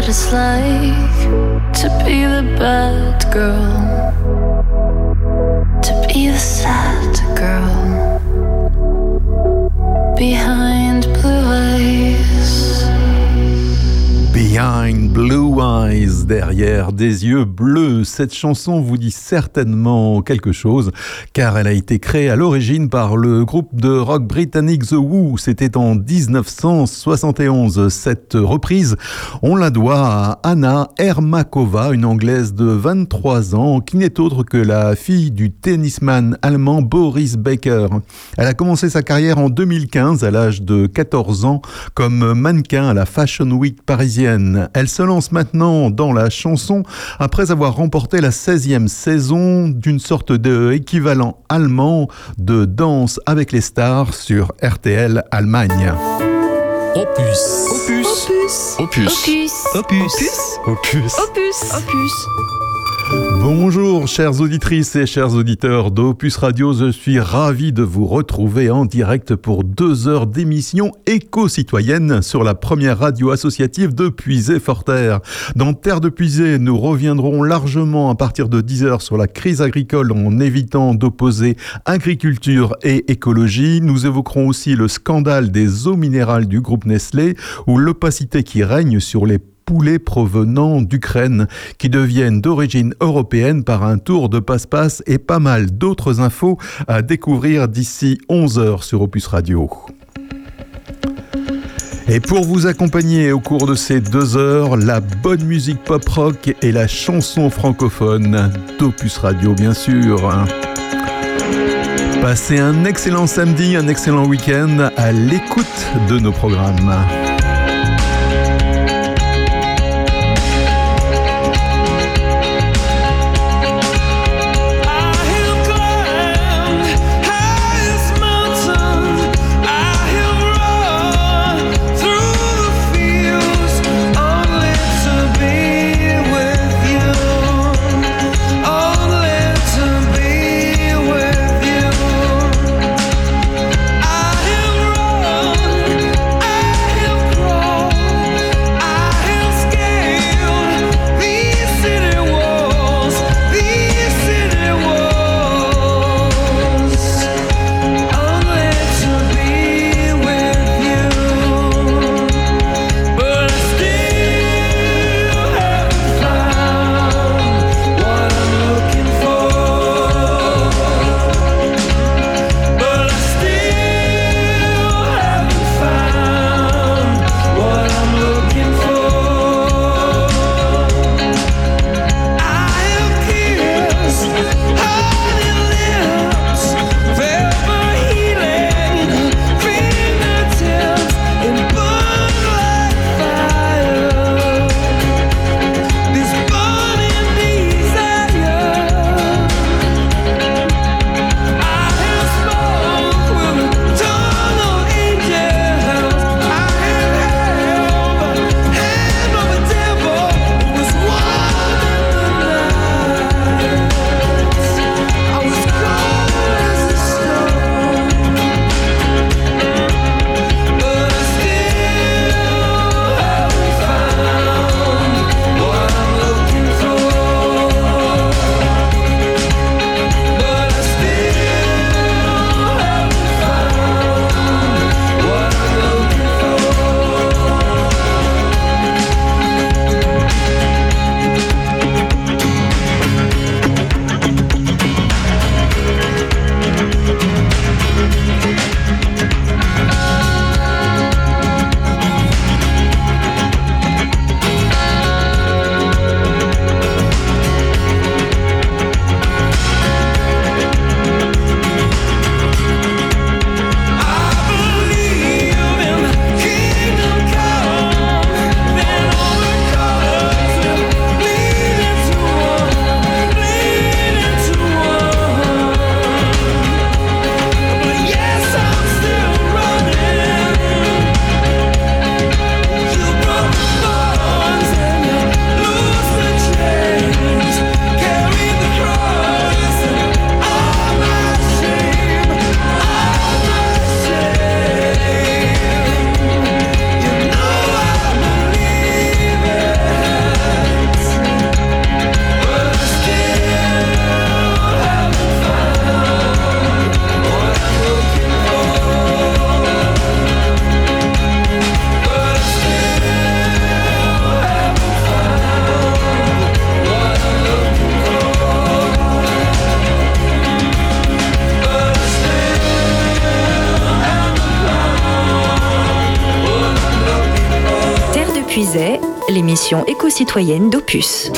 What it's like to be the bad girl, to be the sad girl behind blue eyes. Behind Blue Eyes, derrière des yeux bleus. Cette chanson vous dit certainement quelque chose, car elle a été créée à l'origine par le groupe de rock britannique The Who. C'était en 1971. Cette reprise, on la doit à Anna Ermakova, une Anglaise de 23 ans, qui n'est autre que la fille du tennisman allemand Boris Becker. Elle a commencé sa carrière en 2015, à l'âge de 14 ans, comme mannequin à la Fashion Week parisienne. Elle se lance maintenant dans la chanson après avoir remporté la 16e saison d'une sorte de équivalent allemand de Danse avec les stars sur RTL Allemagne. Opus. Opus. Opus. Opus. Opus. Opus. Opus. Opus. Opus. Bonjour chères auditrices et chers auditeurs d'Opus Radio, je suis ravi de vous retrouver en direct pour deux heures d'émission éco-citoyenne sur la première radio associative de Puisé-Forterre. Dans Terre de Puisé, nous reviendrons largement à partir de 10 heures sur la crise agricole en évitant d'opposer agriculture et écologie. Nous évoquerons aussi le scandale des eaux minérales du groupe Nestlé ou l'opacité qui règne sur les poulets provenant d'Ukraine qui deviennent d'origine européenne par un tour de passe-passe et pas mal d'autres infos à découvrir d'ici 11h sur Opus Radio. Et pour vous accompagner au cours de ces deux heures, la bonne musique pop-rock et la chanson francophone d'Opus Radio, bien sûr. Passez un excellent samedi, un excellent week-end à l'écoute de nos programmes. Éco-citoyenne d'Opus.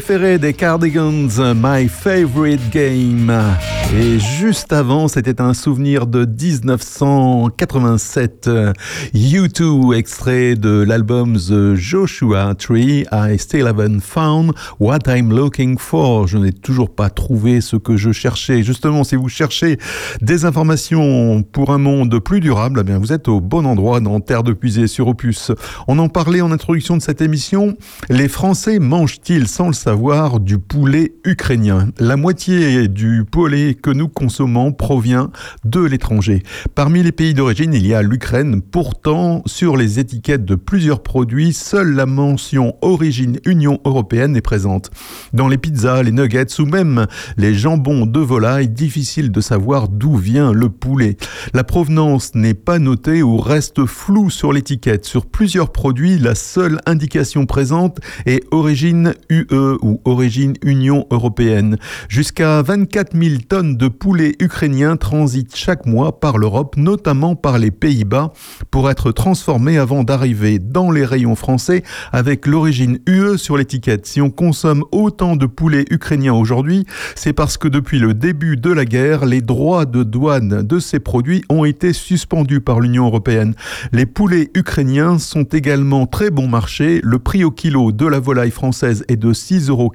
Préféré des Cardigans, My Favorite Game. Et juste avant, c'était un souvenir de 1987. U2, extrait de l'album The Joshua Tree, I Still Haven't Found What I'm Looking For. Je n'ai toujours pas trouvé ce que je cherchais. Justement, si vous cherchez des informations pour un monde plus durable, eh bien, vous êtes au bon endroit dans Terre de Puisée sur Opus. On en parlait en introduction de cette émission. Les Français mangent-ils, sans le savoir, du poulet ukrainien La moitié du poulet que nous consommons provient de l'étranger. Parmi les pays d'origine, il y a l'Ukraine. Pourtant, sur les étiquettes de plusieurs produits, seule la mention origine Union européenne est présente. Dans les pizzas, les nuggets ou même les jambons de volaille, difficile de savoir d'où vient le poulet. La provenance n'est pas notée ou reste floue sur l'étiquette. Sur plusieurs produits, la seule indication présente est origine UE ou origine Union européenne. Jusqu'à 24 000 tonnes de poulet ukrainien transitent chaque mois par l'Europe, notamment par les Pays-Bas, pour être transformés avant d'arriver dans les rayons français avec l'origine UE sur l'étiquette. Si on consomme autant de poulet ukrainien aujourd'hui, c'est parce que depuis le début de la guerre, les droits de douane de ces produits ont été suspendus par l'Union européenne. Les poulets ukrainiens sont également très bon marché. Le prix au kilo de la volaille française est de 6,80 euros,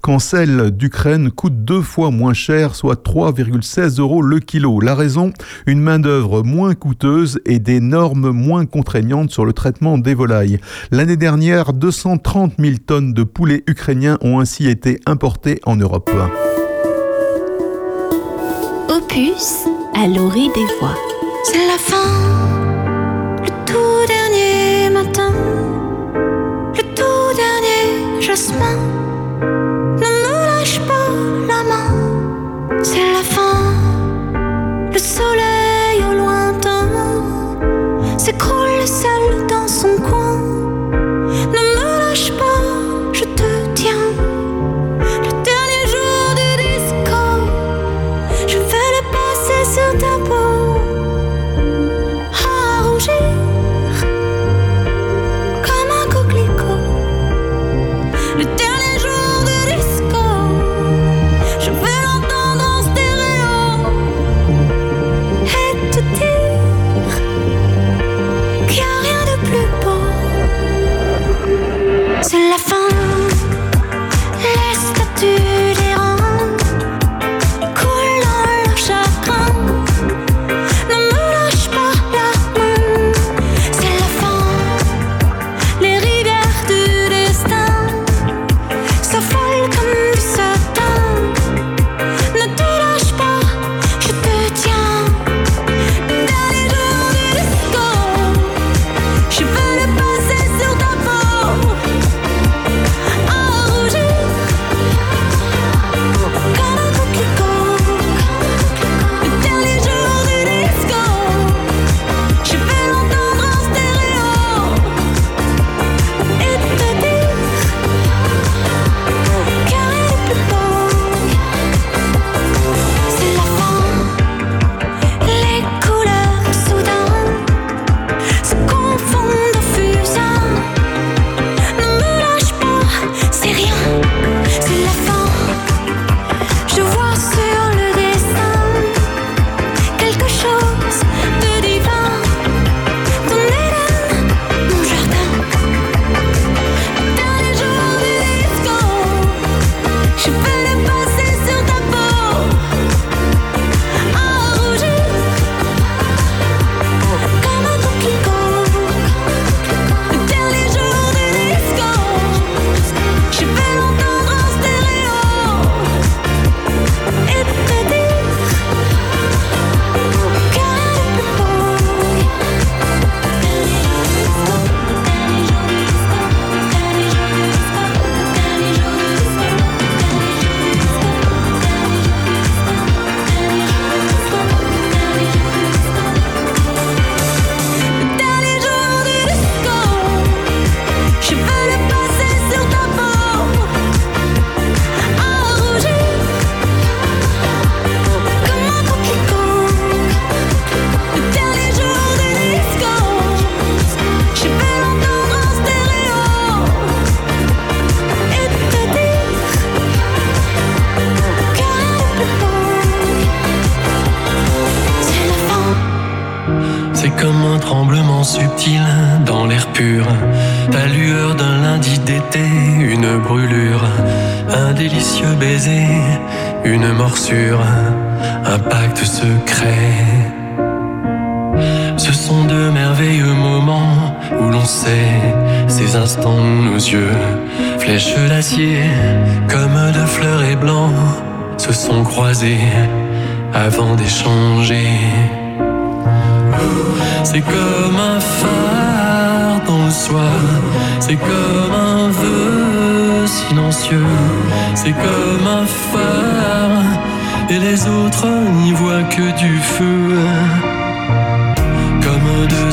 quand celle d'Ukraine coûte deux fois moins cher, soit 3,16 euros le kilo. La raison Une main-d'œuvre moins coûteuse et des normes moins contraignantes sur le traitement des volailles. L'année dernière, 230 000 tonnes de poulets ukrainiens ont ainsi été importées en Europe. Opus à l'orée des voix. C'est la fin, jasmin. Ne me lâche pas la main, c'est la fin, le soleil au lointain s'écroule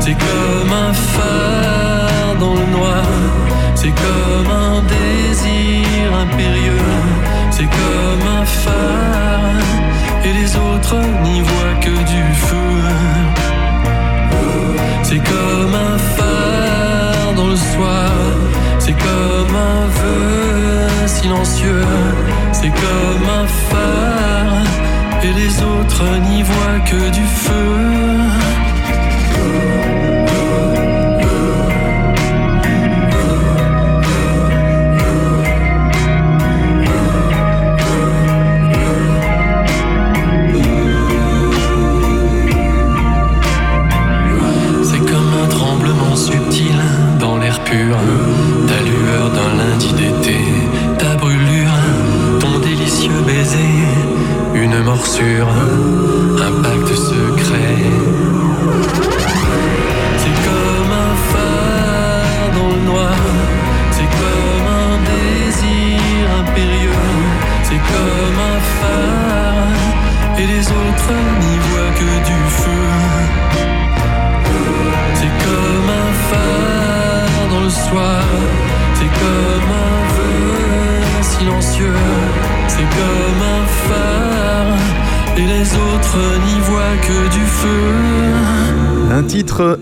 C'est comme un phare dans le noir, c'est comme un désir impérieux, c'est comme un phare. Et les autres n'y voient que du feu. C'est comme un phare dans le soir, c'est comme un vœu silencieux, c'est comme un phare, et les autres n'y voient que du feu.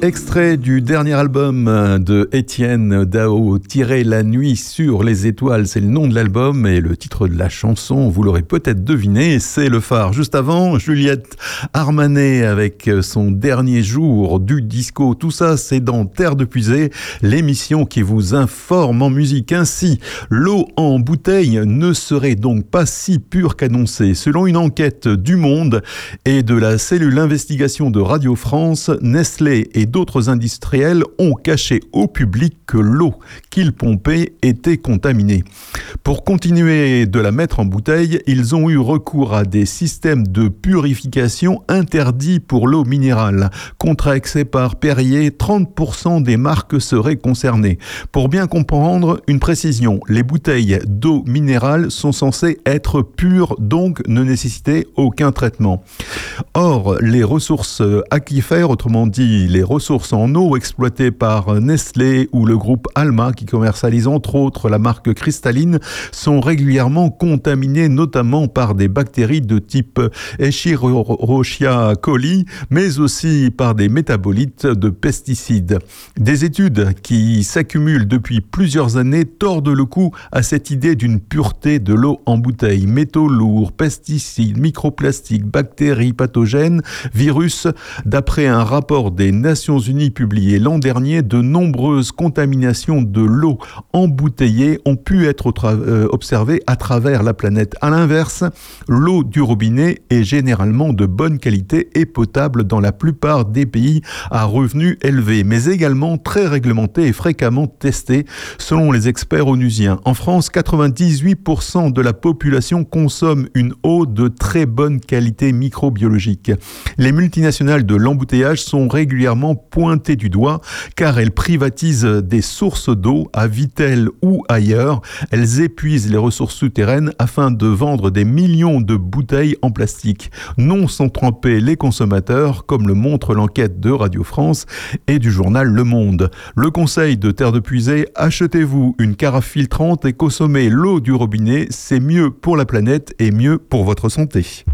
Extrait du dernier album de Étienne Dao, Tirer la nuit sur les étoiles, c'est le nom de l'album et le titre de la chanson, vous l'aurez peut-être deviné, c'est Le Phare. Juste avant, Juliette Armanet avec son dernier jour du disco. Tout ça, c'est dans Terre de Puisée, l'émission qui vous informe en musique. Ainsi, l'eau en bouteille ne serait donc pas si pure qu'annoncée. Selon une enquête du Monde et de la cellule investigation de Radio France, Nestlé et d'autres industriels ont caché au public que l'eau qu'ils pompaient était contaminée. Pour continuer de la mettre en bouteille, ils ont eu recours à des systèmes de purification interdits pour l'eau minérale. Contraexé par Perrier, 30% des marques seraient concernées. Pour bien comprendre, une précision, les bouteilles d'eau minérale sont censées être pures, donc ne nécessiter aucun traitement. Or, les ressources aquifères, autrement dit les ressources en eau exploitées par Nestlé ou le groupe Alma, qui commercialise entre autres la marque cristalline, sont régulièrement contaminées notamment par des bactéries de type Escherichia coli, mais aussi par des métabolites de pesticides. Des études qui s'accumulent depuis plusieurs années tordent le cou à cette idée d'une pureté de l'eau en bouteille. Métaux lourds, pesticides, microplastiques, bactéries pathogènes, virus. D'après un rapport des Nations Unies publié l'an dernier, de nombreuses contaminations de l'eau embouteillée ont pu être euh, observées à travers la planète. À l'inverse, l'eau du robinet est généralement de bonne qualité et potable dans la plupart des pays à revenus élevés, mais également très réglementée et fréquemment testée selon les experts onusiens. En France, 98% de la population consomme une eau de très bonne qualité microbiologique. Les multinationales de l'embouteillage sont régulièrement pointées du doigt car elles privatisent des sources d'eau à Vitel ou ailleurs. Elles épuisent les ressources afin de vendre des millions de bouteilles en plastique. Non sans tremper les consommateurs, comme le montre l'enquête de Radio France et du journal Le Monde. Le conseil de Terre de Puisée, achetez-vous une carafe filtrante et consommez l'eau du robinet, c'est mieux pour la planète et mieux pour votre santé.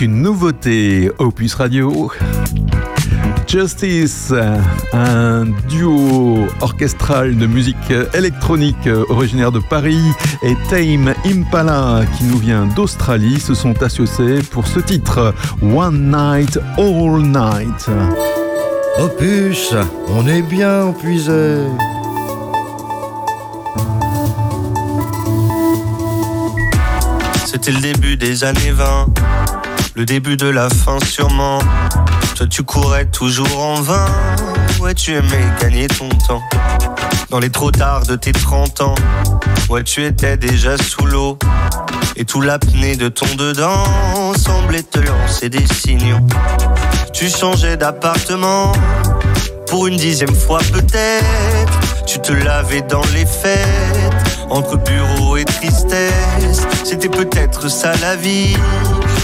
C'est une nouveauté Opus Radio. Justice, un duo orchestral de musique électronique originaire de Paris et Tame Impala qui nous vient d'Australie se sont associés pour ce titre One Night All Night. Opus, on est bien épuisé. C'était le début des années 20 le début de la fin sûrement. Toi tu courais toujours en vain, ouais tu aimais gagner ton temps. Dans les trop tard de tes 30 ans, ouais tu étais déjà sous l'eau. Et tout l'apnée de ton dedans semblait te lancer des signaux. Tu changeais d'appartement pour une dixième fois peut-être. Tu te lavais dans les fêtes, entre bureau et tristesse. C'était peut-être ça la vie,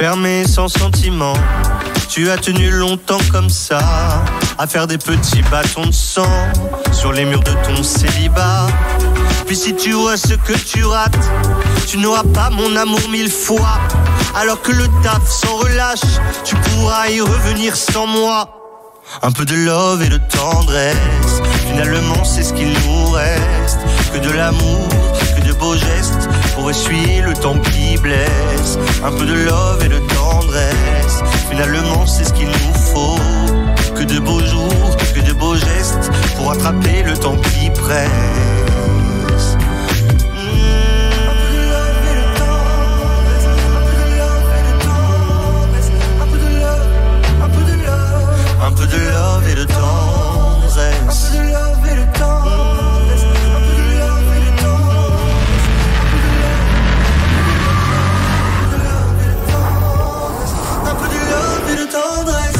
Fermé sans sentiment. Tu as tenu longtemps comme ça, à faire des petits bâtons de sang sur les murs de ton célibat. Puis si tu vois ce que tu rates, tu n'auras pas mon amour mille fois. Alors que le taf s'en relâche, tu pourras y revenir sans moi. Un peu de love et de tendresse, finalement c'est ce qu'il nous reste. Que de l'amour, que de beaux gestes, pour essuyer le temps qui blesse. Un peu de love et de tendresse, finalement c'est ce qu'il nous faut. Que de beaux jours, que de beaux gestes, pour attraper le temps qui presse. De love et de tendresse. Un peu de love et de tendresse.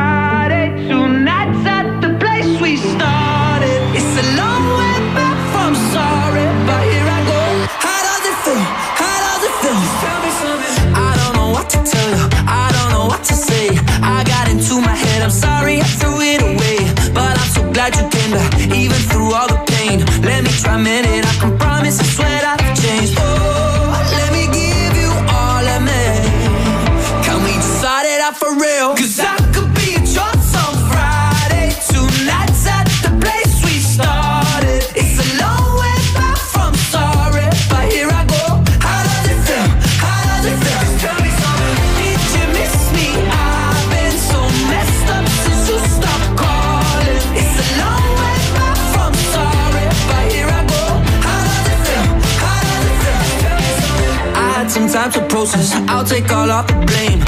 Process. I'll take all of the blame.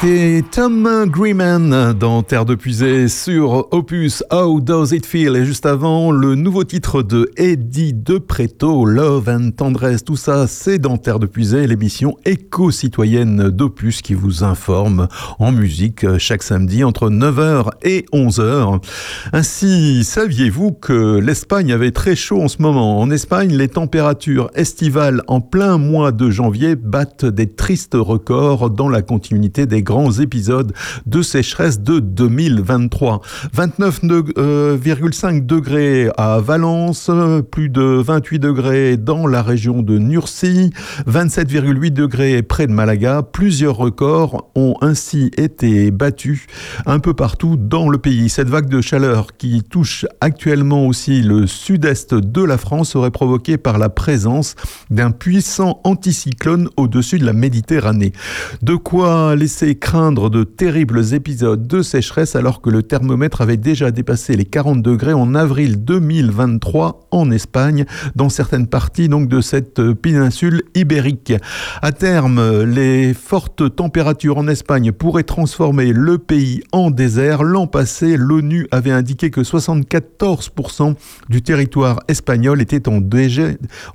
C'était Tom Greeman dans Terre de Puisée sur Opus How Does It Feel? Et juste avant le nouveau titre de Eddie De Preto Love and Tendresse. Tout ça c'est dans Terre de Puisée l'émission éco-citoyenne d'Opus qui vous informe en musique chaque samedi entre 9h et 11h ainsi saviez-vous que l'Espagne avait très chaud en ce moment? En Espagne les températures estivales en plein mois de janvier battent des tristes records dans la continuité des grands épisodes de sécheresse de 2023. 29,5 euh, degrés à Valence, plus de 28 degrés dans la région de Nurcie, 27,8 degrés près de Malaga. Plusieurs records ont ainsi été battus un peu partout dans le pays. Cette vague de chaleur qui touche actuellement aussi le sud-est de la France serait provoquée par la présence d'un puissant anticyclone au-dessus de la Méditerranée. De quoi laisser craindre de terribles épisodes de sécheresse alors que le thermomètre avait déjà dépassé les 40 degrés en avril 2023 en Espagne, dans certaines parties donc de cette péninsule ibérique. À terme, les fortes températures en Espagne pourraient transformer le pays en désert. L'an passé, l'ONU avait indiqué que 74% du territoire espagnol était en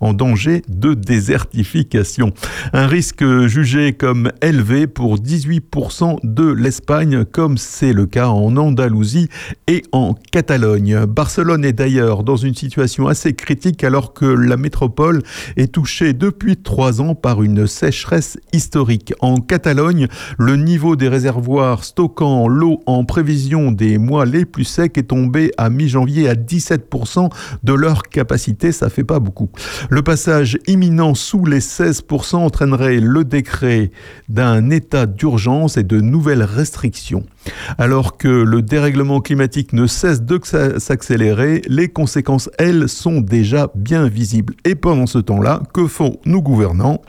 en danger de désertification. Un risque jugé comme élevé pour 18 de l'Espagne, comme c'est le cas en Andalousie et en Catalogne. Barcelone est d'ailleurs dans une situation assez critique alors que la métropole est touchée depuis trois ans par une sécheresse historique. En Catalogne, le niveau des réservoirs stockant l'eau en prévision des mois les plus secs est tombé à mi-janvier à 17% de leur capacité, ça fait pas beaucoup. Le passage imminent sous les 16% entraînerait le décret d'un état d'urgence et de nouvelles restrictions. Alors que le dérèglement climatique ne cesse de s'accélérer, les conséquences, elles, sont déjà bien visibles. Et pendant ce temps-là, que font nos gouvernants?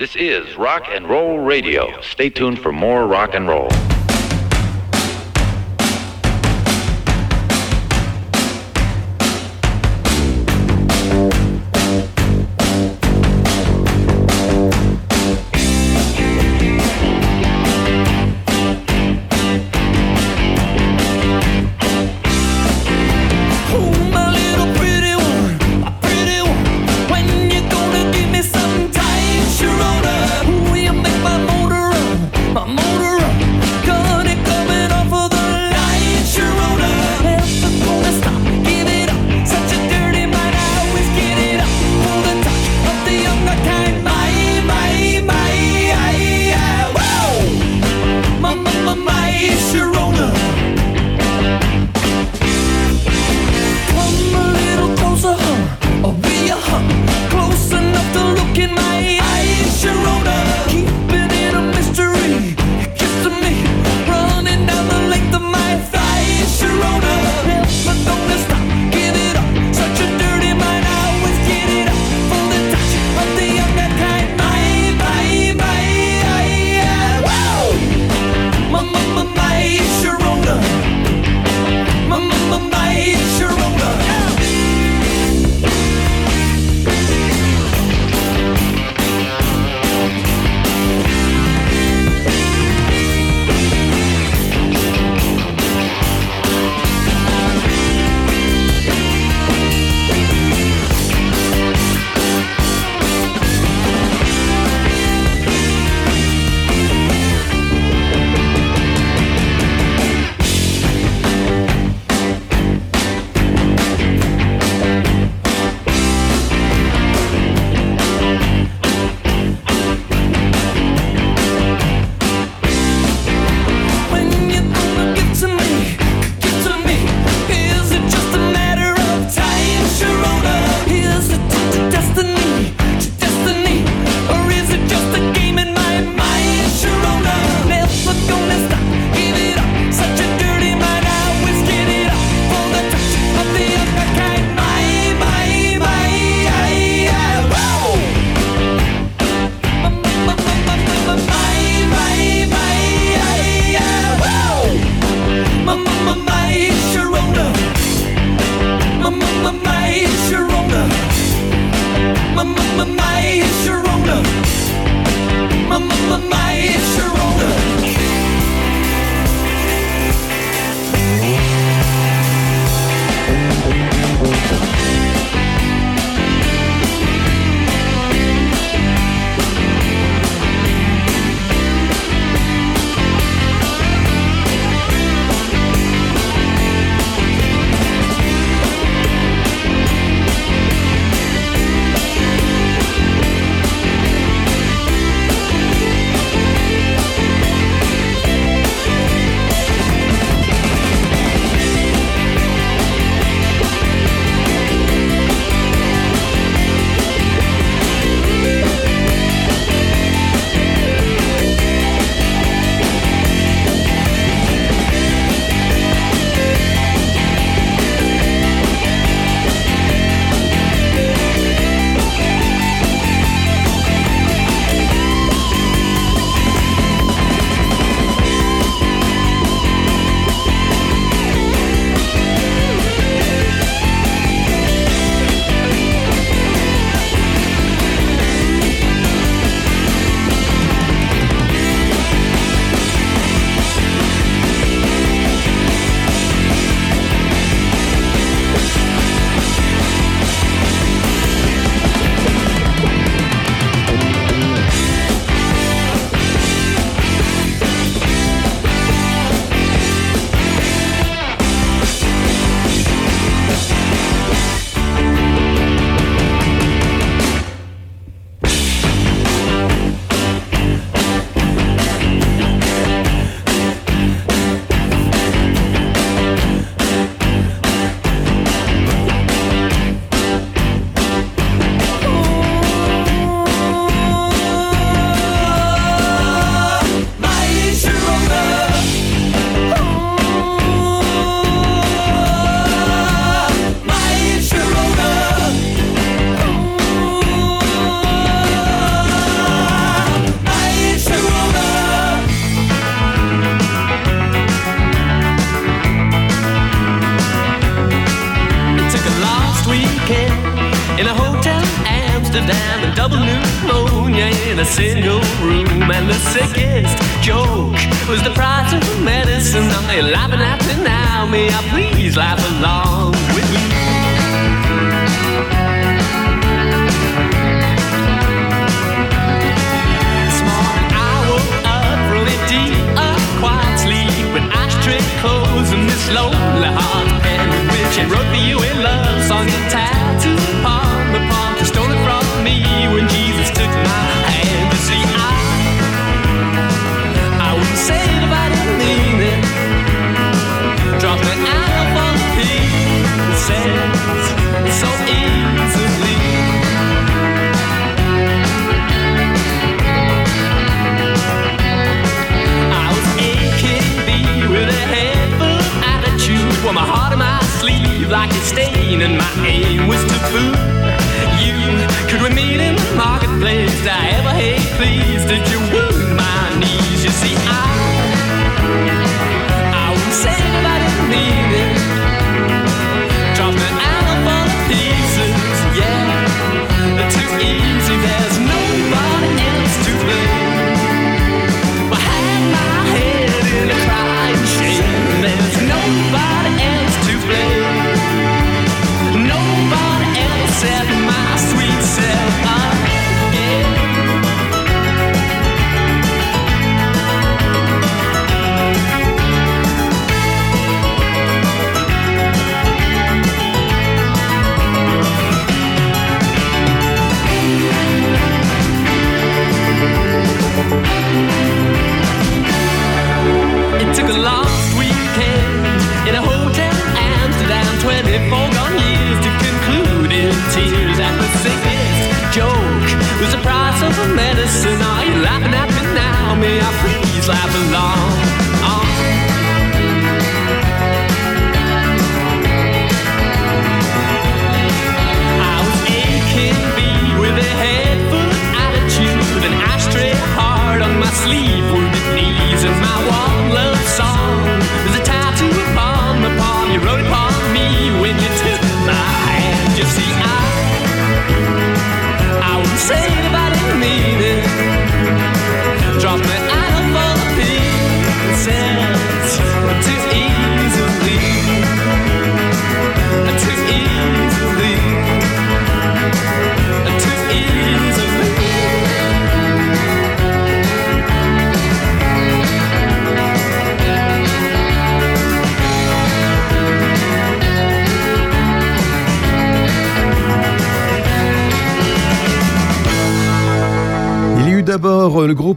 Thank you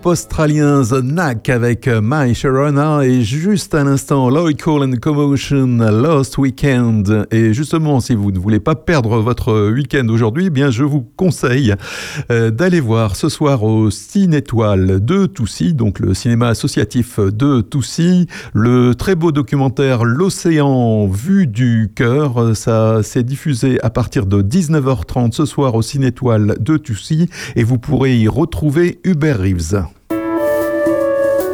groupe australien The Knack avec euh, My Sharona et juste à l'instant Lloyd Cole and Commotion Lost Weekend. Et justement, si vous ne voulez pas perdre votre week-end aujourd'hui, eh bien je vous conseille euh, d'aller voir ce soir au Ciné Étoile de Toussy, donc le cinéma associatif de Toussy, le très beau documentaire L'océan vue du cœur. Ça s'est diffusé à partir de 19h30 ce soir au Ciné Étoile de Toussy et vous pourrez y retrouver Hubert Reeves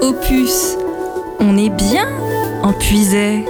opus. On est bien en puisait.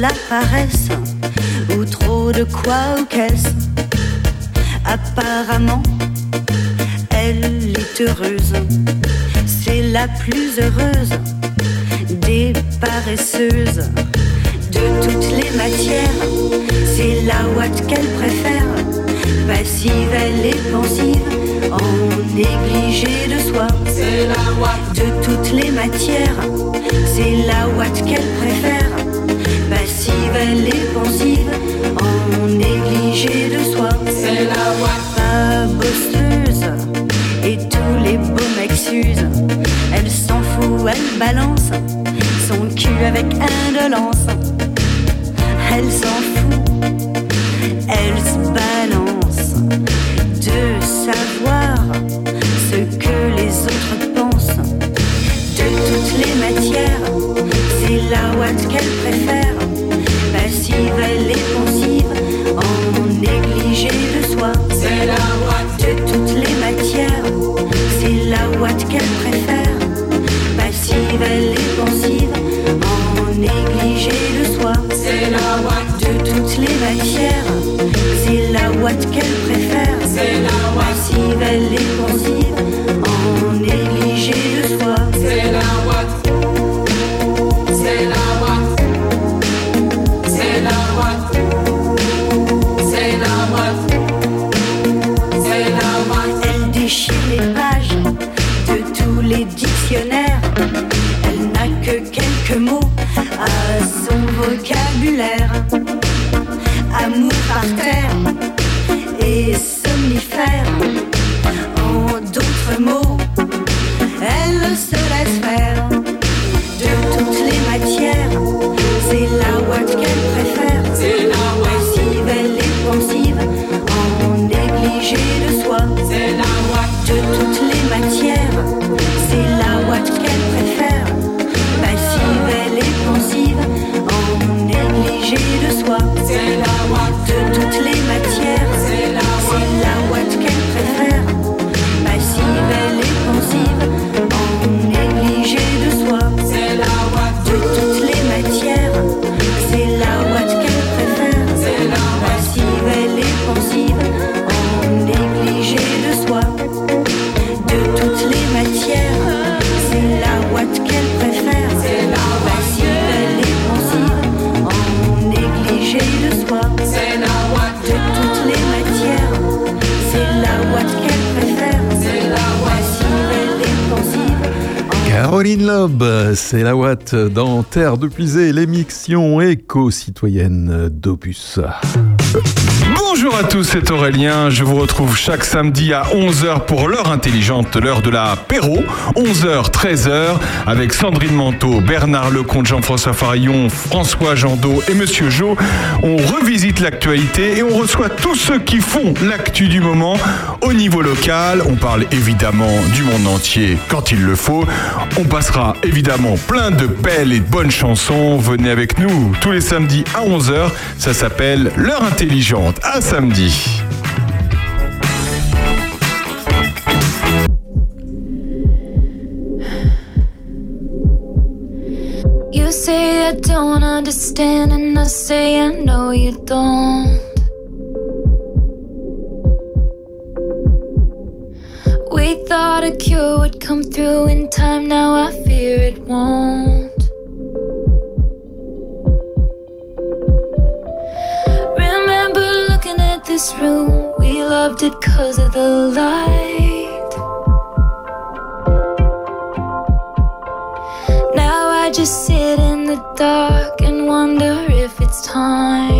la paresse ou trop de quoi ou qu'est-ce. Apparemment, elle est heureuse, c'est la plus heureuse des paresseuses. De toutes les matières, c'est la ouate qu'elle préfère, passive elle est pensive, en négligée de soi. C'est de toutes les matières, c'est la ouate qu'elle préfère nouvelle et pensive, en négligé de soi. C'est la voix. bosseuse, et tous les beaux mecs. Elle s'en fout, elle balance son cul avec indolence. Elle s'en fout, elle se balance de savoir ce que les autres pensent. De toutes les matières, c'est la ouate qu'elle préfère passive, elle est la dans Terre de Puisée, l'émission éco-citoyenne d'Opus. Bonjour à tous, c'est Aurélien. Je vous retrouve chaque samedi à 11h pour l'heure intelligente, l'heure de l'apéro. 11h, 13h, avec Sandrine Manteau, Bernard Lecomte, Jean-François Farillon, François Jandot et Monsieur Jo. On revisite l'actualité et on reçoit tous ceux qui font l'actu du moment au niveau local. On parle évidemment du monde entier quand il le faut. On passera évidemment plein de belles et de bonnes chansons. Venez avec nous tous les samedis à 11h. Ça s'appelle L'heure intelligente. À samedi. Come through in time, now I fear it won't. Remember looking at this room, we loved it cause of the light. Now I just sit in the dark and wonder if it's time.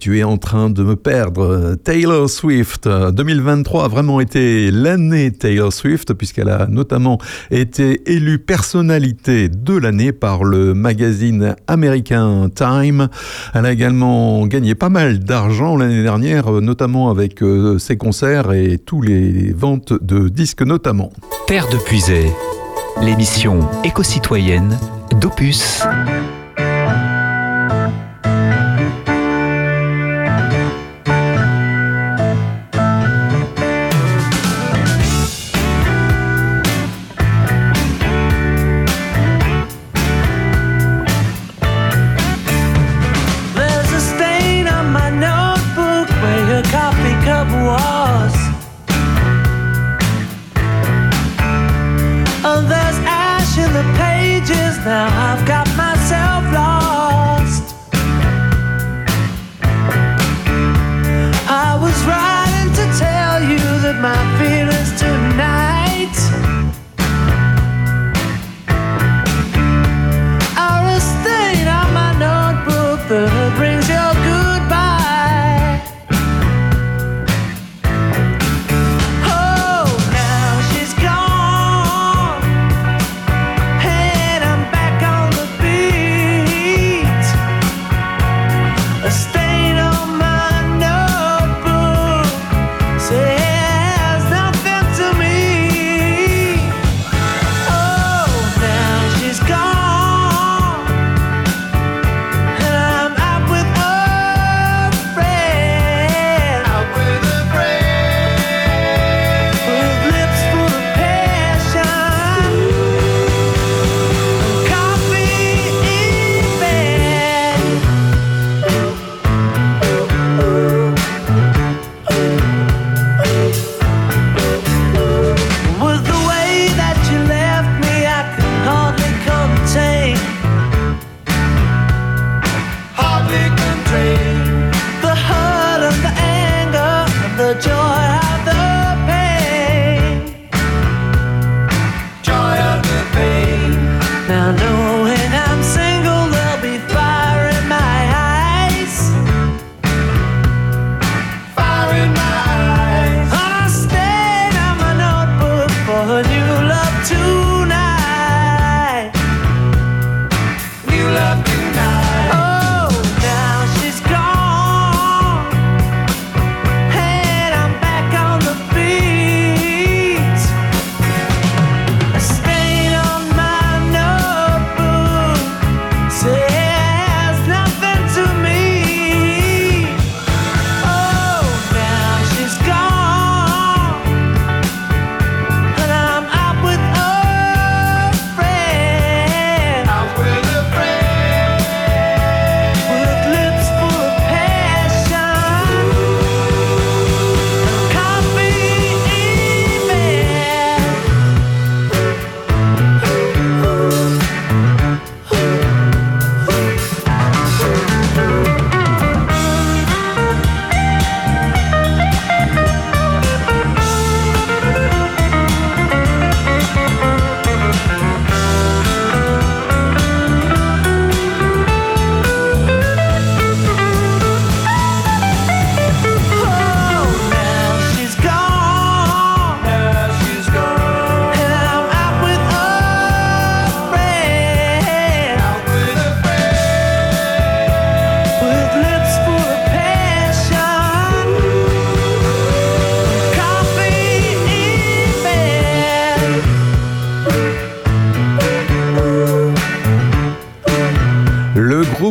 tu es en train de me perdre. Taylor Swift, euh, 2023 a vraiment été l'année Taylor Swift, puisqu'elle a notamment été élue personnalité de l'année par le magazine américain Time. Elle a également gagné pas mal d'argent l'année dernière, euh, notamment avec euh, ses concerts et tous les ventes de disques notamment. Terre de Puisay, l'émission éco-citoyenne d'Opus. thou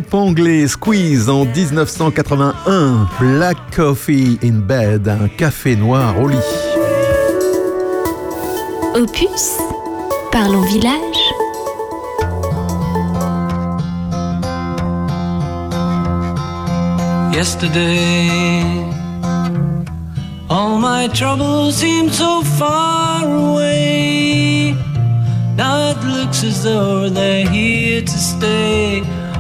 groupe anglais Squeeze en 1981. Black Coffee in Bed, un café noir au lit. Opus, parlons village. Yesterday, all my troubles seemed so far away. Now it looks as though they're here to stay.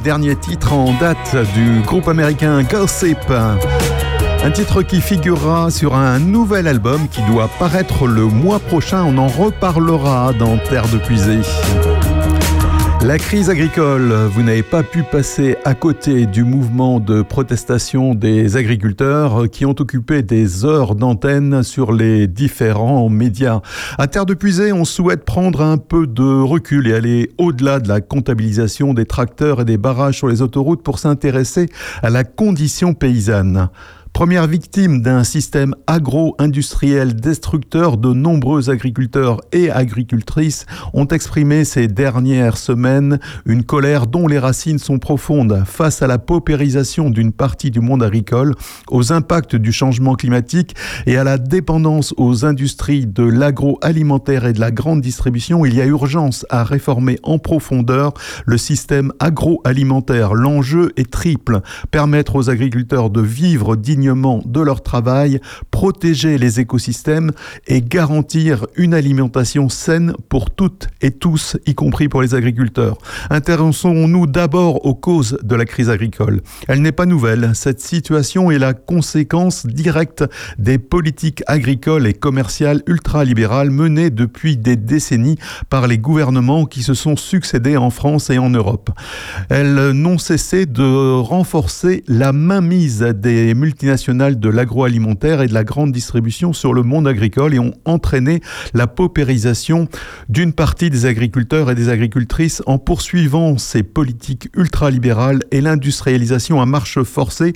Dernier titre en date du groupe américain Gossip. Un titre qui figurera sur un nouvel album qui doit paraître le mois prochain. On en reparlera dans Terre de Puisée. La crise agricole, vous n'avez pas pu passer à côté du mouvement de protestation des agriculteurs qui ont occupé des heures d'antenne sur les différents médias. À Terre de Puisée, on souhaite prendre un peu de recul et aller au-delà de la comptabilisation des tracteurs et des barrages sur les autoroutes pour s'intéresser à la condition paysanne. Première victime d'un système agro-industriel destructeur, de nombreux agriculteurs et agricultrices ont exprimé ces dernières semaines une colère dont les racines sont profondes face à la paupérisation d'une partie du monde agricole, aux impacts du changement climatique et à la dépendance aux industries de l'agroalimentaire et de la grande distribution. Il y a urgence à réformer en profondeur le système agroalimentaire. L'enjeu est triple. Permettre aux agriculteurs de vivre dignement de leur travail, protéger les écosystèmes et garantir une alimentation saine pour toutes et tous, y compris pour les agriculteurs. Intéressons-nous d'abord aux causes de la crise agricole. Elle n'est pas nouvelle. Cette situation est la conséquence directe des politiques agricoles et commerciales ultralibérales menées depuis des décennies par les gouvernements qui se sont succédés en France et en Europe. Elles n'ont cessé de renforcer la mainmise des multinationales de l'agroalimentaire et de la grande distribution sur le monde agricole et ont entraîné la paupérisation d'une partie des agriculteurs et des agricultrices en poursuivant ces politiques ultralibérales et l'industrialisation à marche forcée.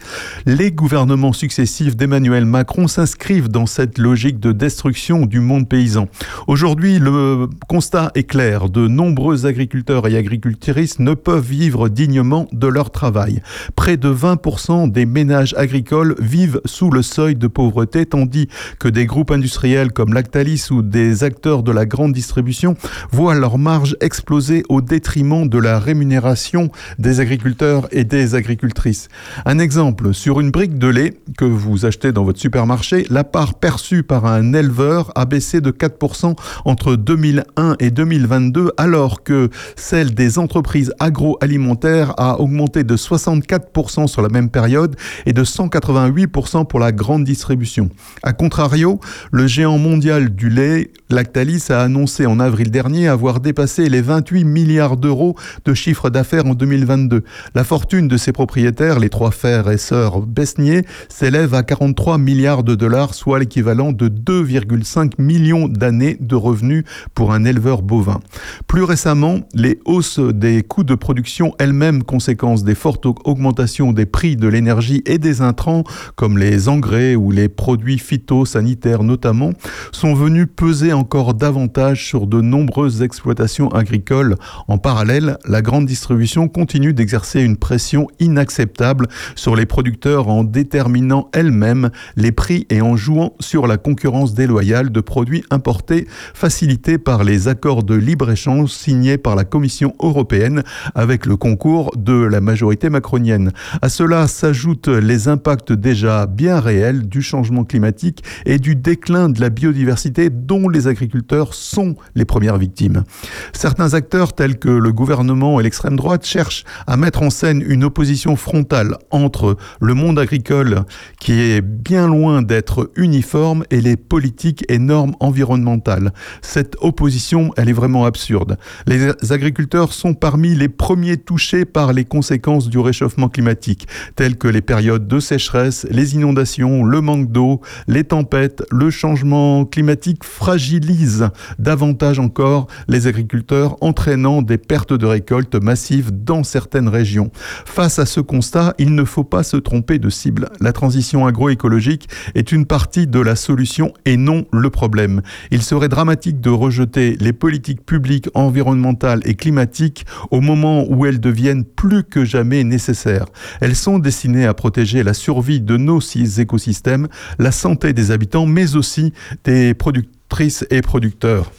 Les gouvernements successifs d'Emmanuel Macron s'inscrivent dans cette logique de destruction du monde paysan. Aujourd'hui, le constat est clair. De nombreux agriculteurs et agricultrices ne peuvent vivre dignement de leur travail. Près de 20% des ménages agricoles vivent sous le seuil de pauvreté, tandis que des groupes industriels comme Lactalis ou des acteurs de la grande distribution voient leurs marges exploser au détriment de la rémunération des agriculteurs et des agricultrices. Un exemple, sur une brique de lait que vous achetez dans votre supermarché, la part perçue par un éleveur a baissé de 4% entre 2001 et 2022, alors que celle des entreprises agroalimentaires a augmenté de 64% sur la même période et de 188% pour la grande distribution. A contrario, le géant mondial du lait, Lactalis, a annoncé en avril dernier avoir dépassé les 28 milliards d'euros de chiffre d'affaires en 2022. La fortune de ses propriétaires, les trois frères et sœurs Besnier, s'élève à 43 milliards de dollars, soit l'équivalent de 2,5 millions d'années de revenus pour un éleveur bovin. Plus récemment, les hausses des coûts de production elles-mêmes conséquences des fortes augmentations des prix de l'énergie et des intrants comme les engrais ou les produits phytosanitaires notamment, sont venus peser encore davantage sur de nombreuses exploitations agricoles. En parallèle, la grande distribution continue d'exercer une pression inacceptable sur les producteurs en déterminant elle-même les prix et en jouant sur la concurrence déloyale de produits importés facilités par les accords de libre-échange signés par la Commission européenne avec le concours de la majorité macronienne. À cela s'ajoutent les impacts déjà bien réel du changement climatique et du déclin de la biodiversité dont les agriculteurs sont les premières victimes. Certains acteurs tels que le gouvernement et l'extrême droite cherchent à mettre en scène une opposition frontale entre le monde agricole qui est bien loin d'être uniforme et les politiques et normes environnementales. Cette opposition, elle est vraiment absurde. Les agriculteurs sont parmi les premiers touchés par les conséquences du réchauffement climatique, telles que les périodes de sécheresse, les inondations, le manque d'eau, les tempêtes, le changement climatique fragilisent davantage encore les agriculteurs, entraînant des pertes de récoltes massives dans certaines régions. Face à ce constat, il ne faut pas se tromper de cible. La transition agroécologique est une partie de la solution et non le problème. Il serait dramatique de rejeter les politiques publiques environnementales et climatiques au moment où elles deviennent plus que jamais nécessaires. Elles sont destinées à protéger la survie de nos six écosystèmes, la santé des habitants, mais aussi des productrices et producteurs.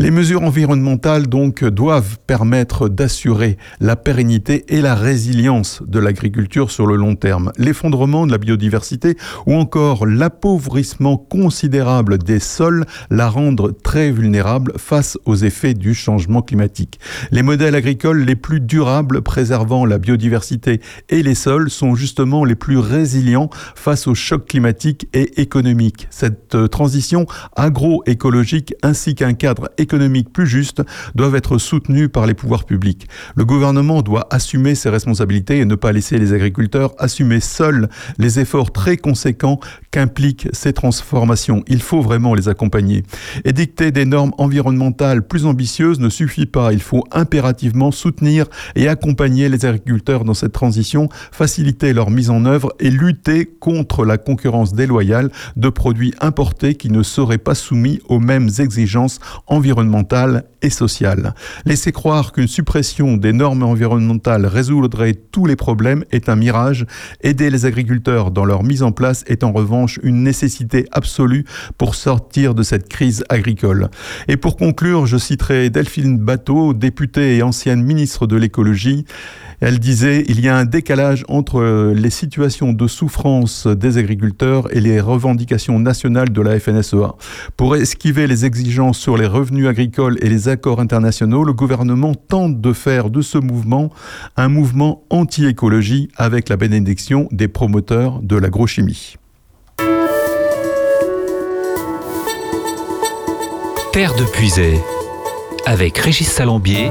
Les mesures environnementales donc doivent permettre d'assurer la pérennité et la résilience de l'agriculture sur le long terme. L'effondrement de la biodiversité ou encore l'appauvrissement considérable des sols la rendent très vulnérable face aux effets du changement climatique. Les modèles agricoles les plus durables préservant la biodiversité et les sols sont justement les plus résilients face aux chocs climatiques et économiques. Cette euh, transition agroécologique ainsi qu'un cadre économique plus juste doivent être soutenus par les pouvoirs publics. Le gouvernement doit assumer ses responsabilités et ne pas laisser les agriculteurs assumer seuls les efforts très conséquents qu'impliquent ces transformations. Il faut vraiment les accompagner. Édicter des normes environnementales plus ambitieuses ne suffit pas. Il faut impérativement soutenir et accompagner les agriculteurs dans cette transition, faciliter leur mise en œuvre et lutter contre la concurrence déloyale de produits importés qui ne seraient pas soumis aux mêmes exigences environnementales et sociales. Laisser croire qu'une suppression des normes environnementales résoudrait tous les problèmes est un mirage. Aider les agriculteurs dans leur mise en place est en revanche une nécessité absolue pour sortir de cette crise agricole. Et pour conclure, je citerai Delphine Bateau, députée et ancienne ministre de l'écologie. Elle disait il y a un décalage entre les situations de souffrance des agriculteurs et les revendications nationales de la FNSEA. Pour esquiver les exigences sur les revenus agricoles et les accords internationaux, le gouvernement tente de faire de ce mouvement un mouvement anti-écologie avec la bénédiction des promoteurs de l'agrochimie. Terre de Puisay, avec Régis Salambier,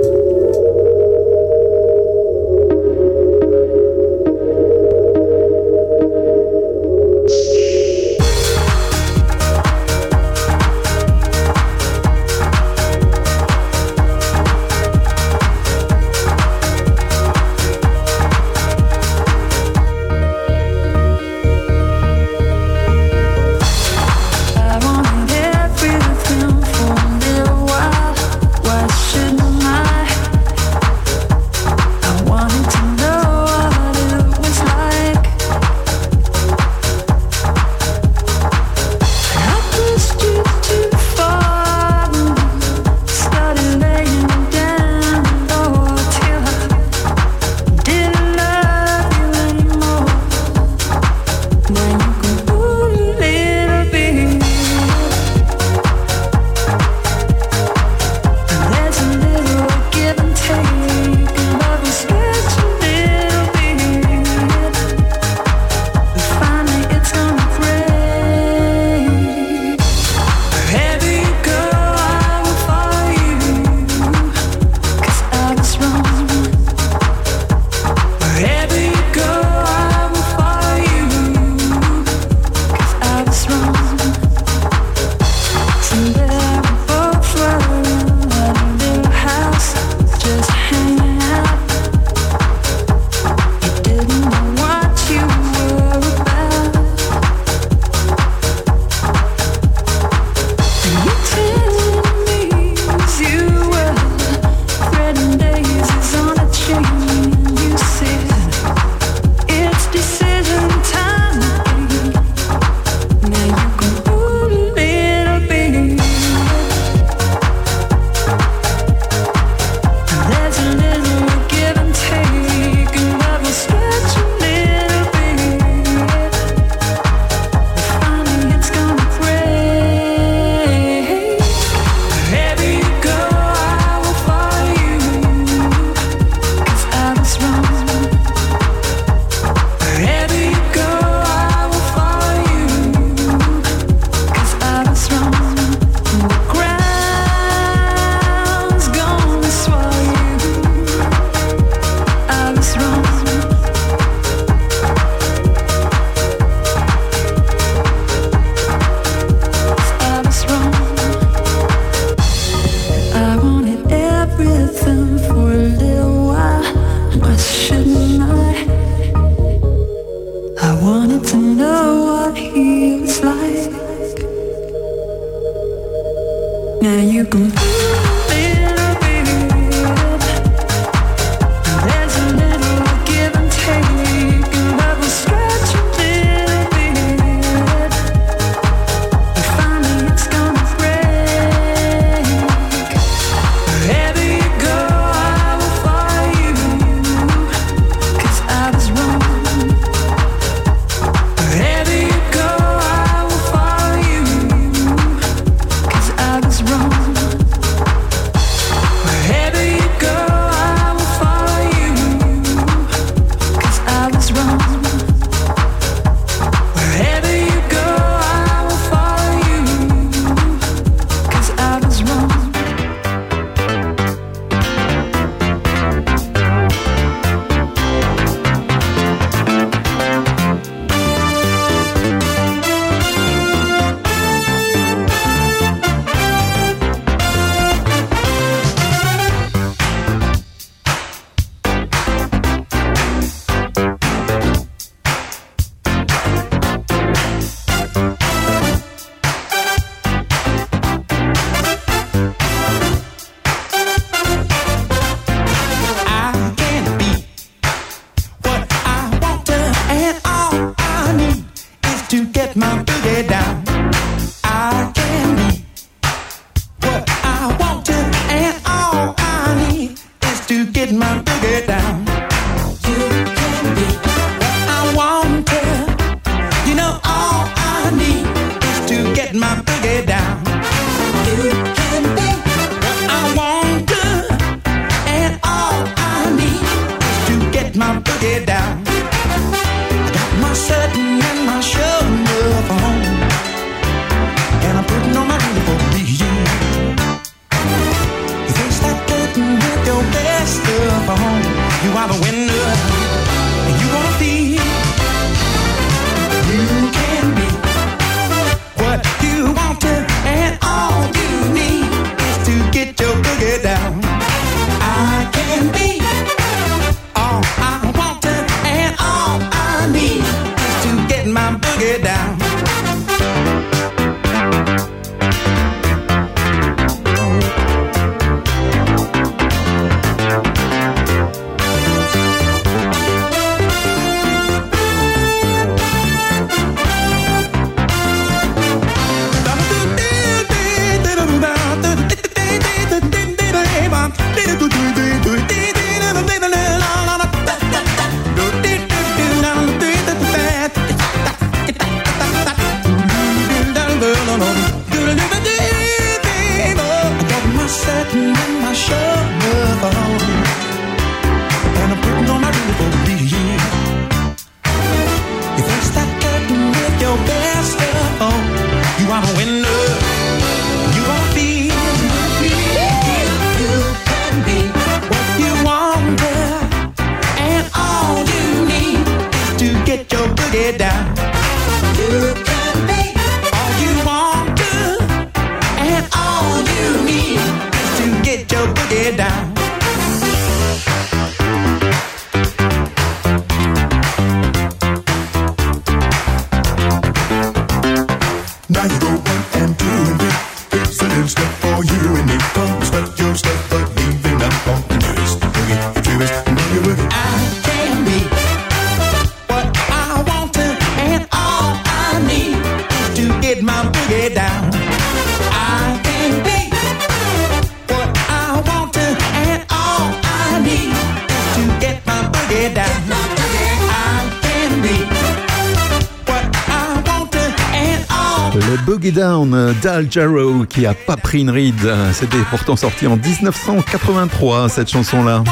d'Al Jarreau qui a pas pris une ride. C'était pourtant sorti en 1983 cette chanson-là.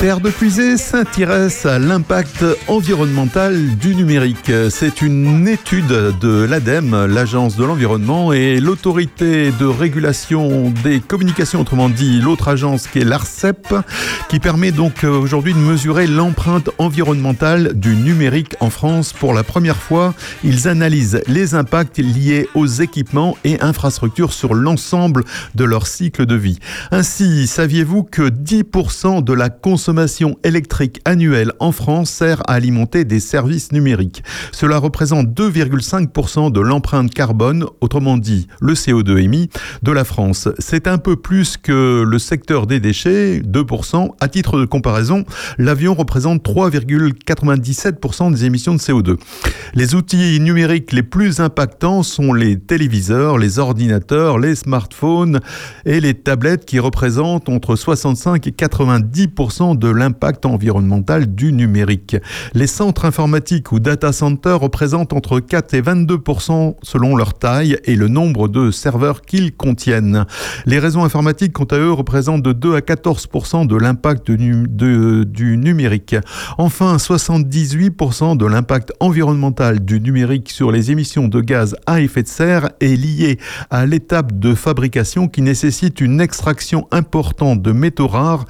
Terre de Puisée s'intéresse à l'impact environnemental du numérique. C'est une étude de l'ADEME, l'Agence de l'environnement, et l'autorité de régulation des communications, autrement dit l'autre agence qui est l'ARCEP, qui permet donc euh, aujourd'hui de mesurer l'empreinte environnementale du numérique en France. Pour la première fois, ils analysent les impacts liés aux équipements et infrastructures sur l'ensemble de leur cycle de vie. Ainsi, saviez-vous que 10% de la consommation électrique annuelle en France sert à alimenter des services numériques Cela représente 2,5% de l'empreinte carbone, autrement dit le CO2 émis, de la France. C'est un peu plus que le secteur des déchets, 2%. À titre de comparaison, l'avion représente 3,97% des émissions de CO2. Les outils numériques les plus impactants sont les téléviseurs, les ordinateurs, les smartphones et les tablettes qui représentent entre 65 et 90% de l'impact environnemental du numérique. Les centres informatiques ou data centers représentent entre 4 et 22% selon leur taille et le nombre de serveurs qu'ils contiennent. Les réseaux informatiques, quant à eux, représentent de 2 à 14% de l'impact du, numérique. Enfin, 78% de l'impact environnemental du numérique sur les émissions de gaz à effet de serre est lié à l'étape de fabrication qui nécessite une extraction importante de métaux rares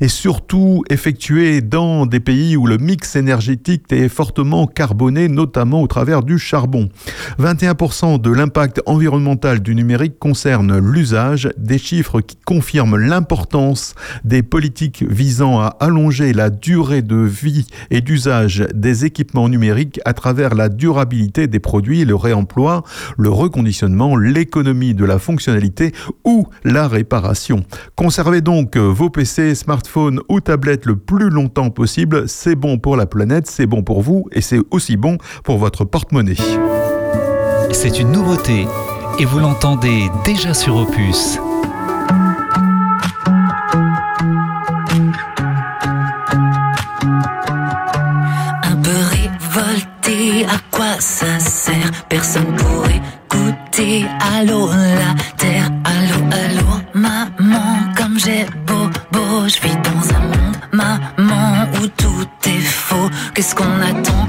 et surtout effectuée dans des pays où le mix énergétique est fortement carboné, notamment au travers du charbon. 21% de l'impact environnemental du numérique concerne l'usage, des chiffres qui confirment l'importance des politiques visant à allonger la durée de vie et d'usage des équipements numériques à travers la durabilité des produits, le réemploi, le reconditionnement, l'économie de la fonctionnalité ou la réparation. Conservez donc vos PC, smartphones ou tablettes le plus longtemps possible. C'est bon pour la planète, c'est bon pour vous et c'est aussi bon pour votre porte-monnaie. C'est une nouveauté et vous l'entendez déjà sur Opus. Un peu révolté, à quoi ça sert? Personne pour écouter. Allô la terre, allô, allô, maman, comme j'ai beau, beau, je vis tout est faux. Qu'est-ce qu'on attend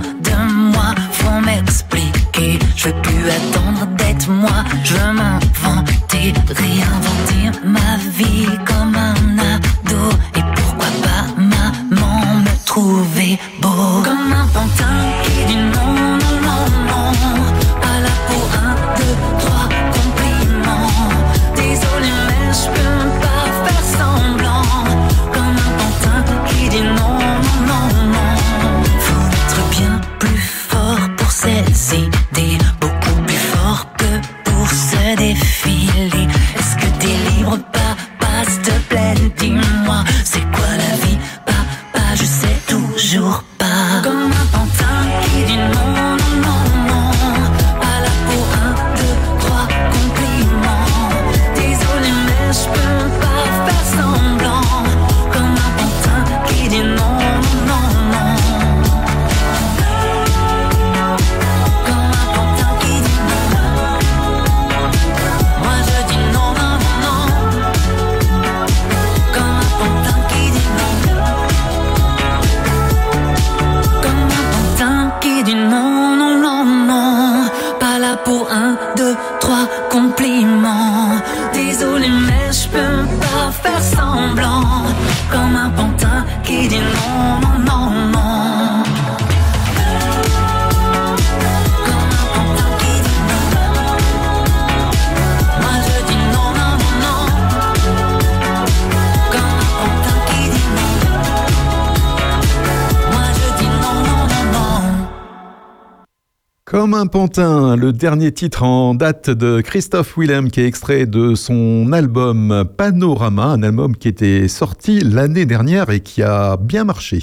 Le dernier titre en date de Christophe Willem qui est extrait de son album Panorama, un album qui était sorti l'année dernière et qui a bien marché.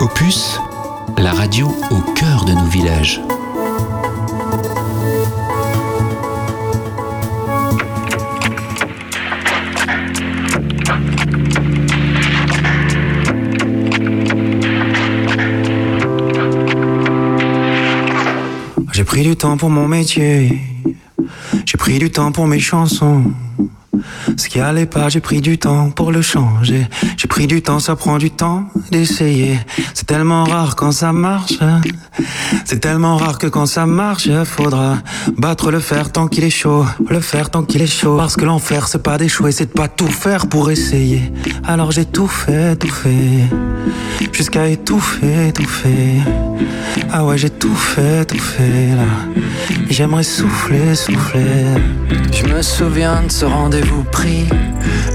Opus, la radio au cœur de nos villages. J'ai pris du temps pour mon métier. J'ai pris du temps pour mes chansons. Ce qui allait pas, j'ai pris du temps pour le changer. J'ai pris du temps, ça prend du temps d'essayer. C'est tellement rare quand ça marche. C'est tellement rare que quand ça marche, faudra battre le fer tant qu'il est chaud. Le fer tant qu'il est chaud. Parce que l'enfer, c'est pas d'échouer, c'est de pas tout faire pour essayer. Alors j'ai tout fait, tout fait. Jusqu'à étouffer, étouffer. Ah ouais, j'ai tout fait, tout fait là. J'aimerais souffler, souffler. Je me souviens de ce rendez-vous pris.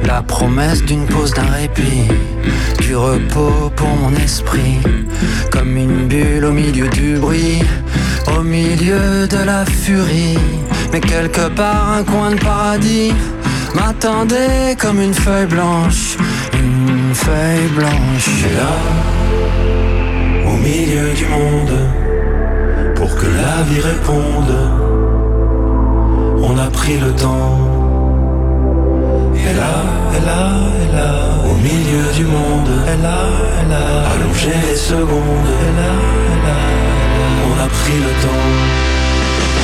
La promesse d'une pause, d'un répit. Du repos pour mon esprit. Comme une bulle au milieu du bruit. Au milieu de la furie. Mais quelque part, un coin de paradis m'attendait comme une feuille blanche. Une feuille blanche. Là, au milieu du monde, pour que la vie réponde, on a pris le temps. Et là, et là, et là, au milieu du monde, et là, et là, allongé les secondes, et là, et là, on a pris le temps.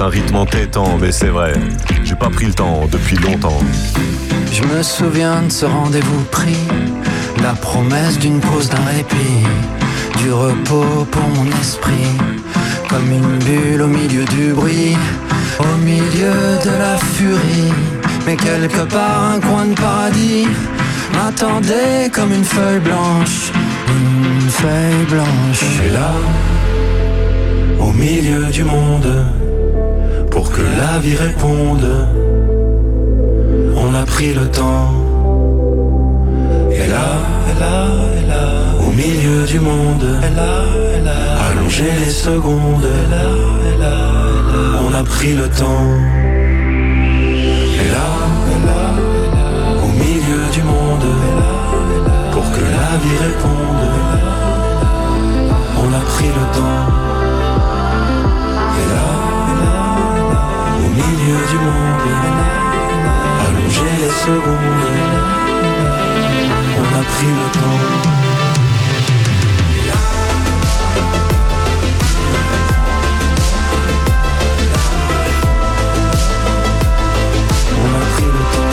un rythme entêtant, mais c'est vrai, j'ai pas pris le temps depuis longtemps. Je me souviens de ce rendez-vous pris, la promesse d'une pause, d'un répit, du repos pour mon esprit, comme une bulle au milieu du bruit, au milieu de la furie, mais quelque part un coin de paradis m'attendait comme une feuille blanche, une feuille blanche. Et là, au milieu du monde, pour que la vie réponde. On a pris le temps. Et là, et là, et là, au milieu du monde, et là, et là, allonger les secondes. Et là, et là, et là, on a pris le temps. Et là, et là, là au milieu du monde, pour que la vie réponde. On a pris le temps. milieu du monde, allonger les secondes, on a pris le temps. On a pris le temps.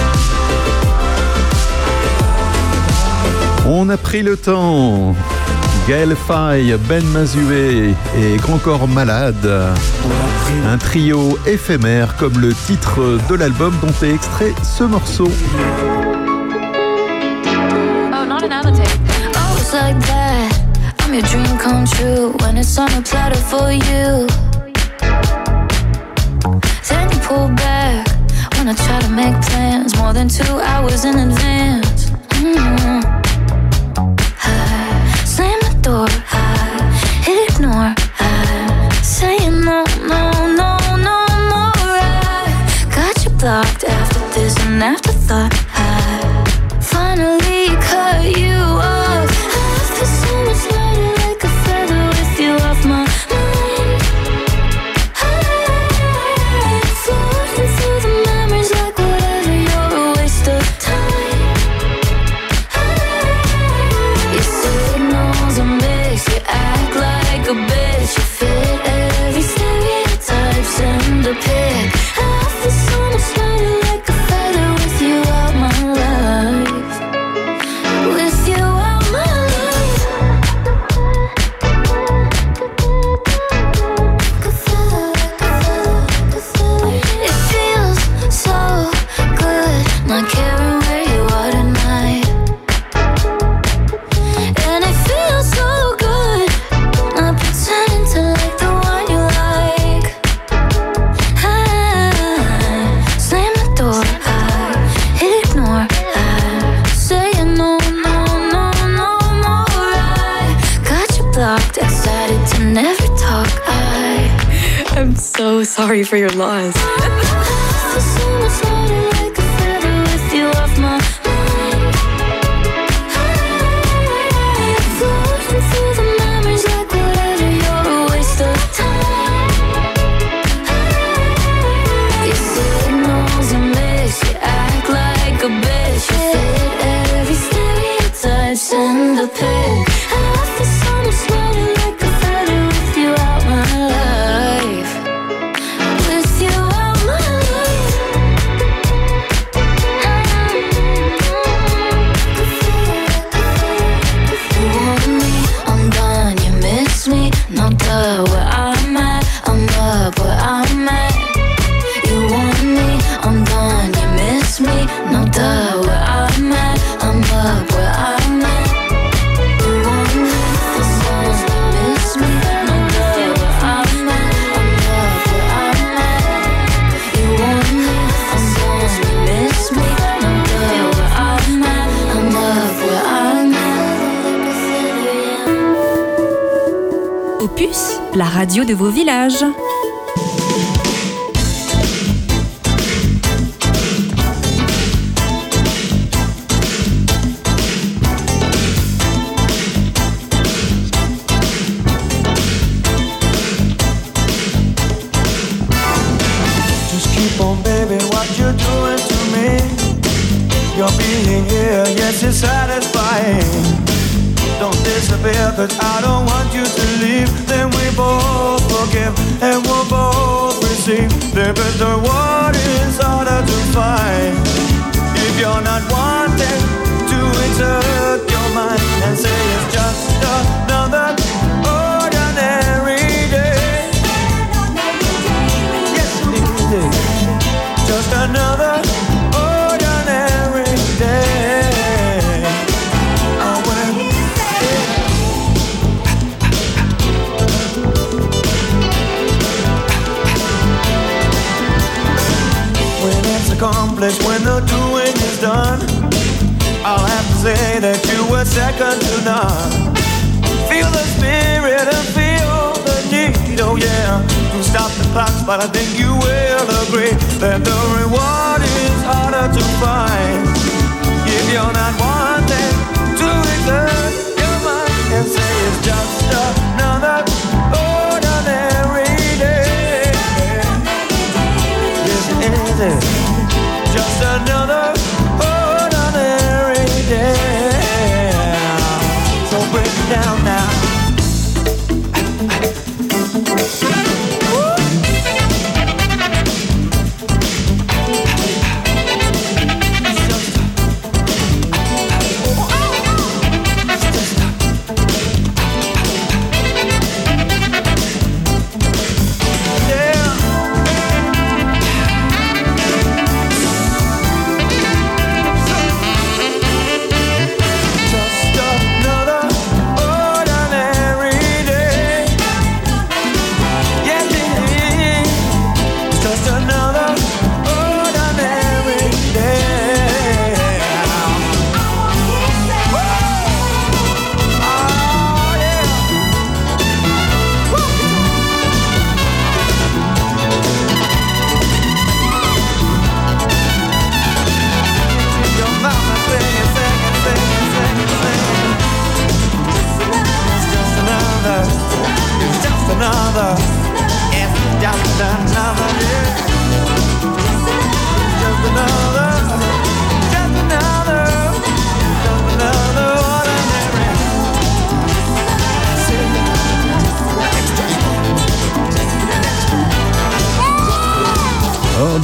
On a pris le temps. Gaël Faye, Ben Mazué et Grand Corps Malade. Un trio éphémère comme le titre de l'album dont est extrait ce morceau. Oh, Then you pull back when I try to make plans more than two hours in advance. i no, no, no, no more. I got you blocked after this and afterthought. sorry for your loss.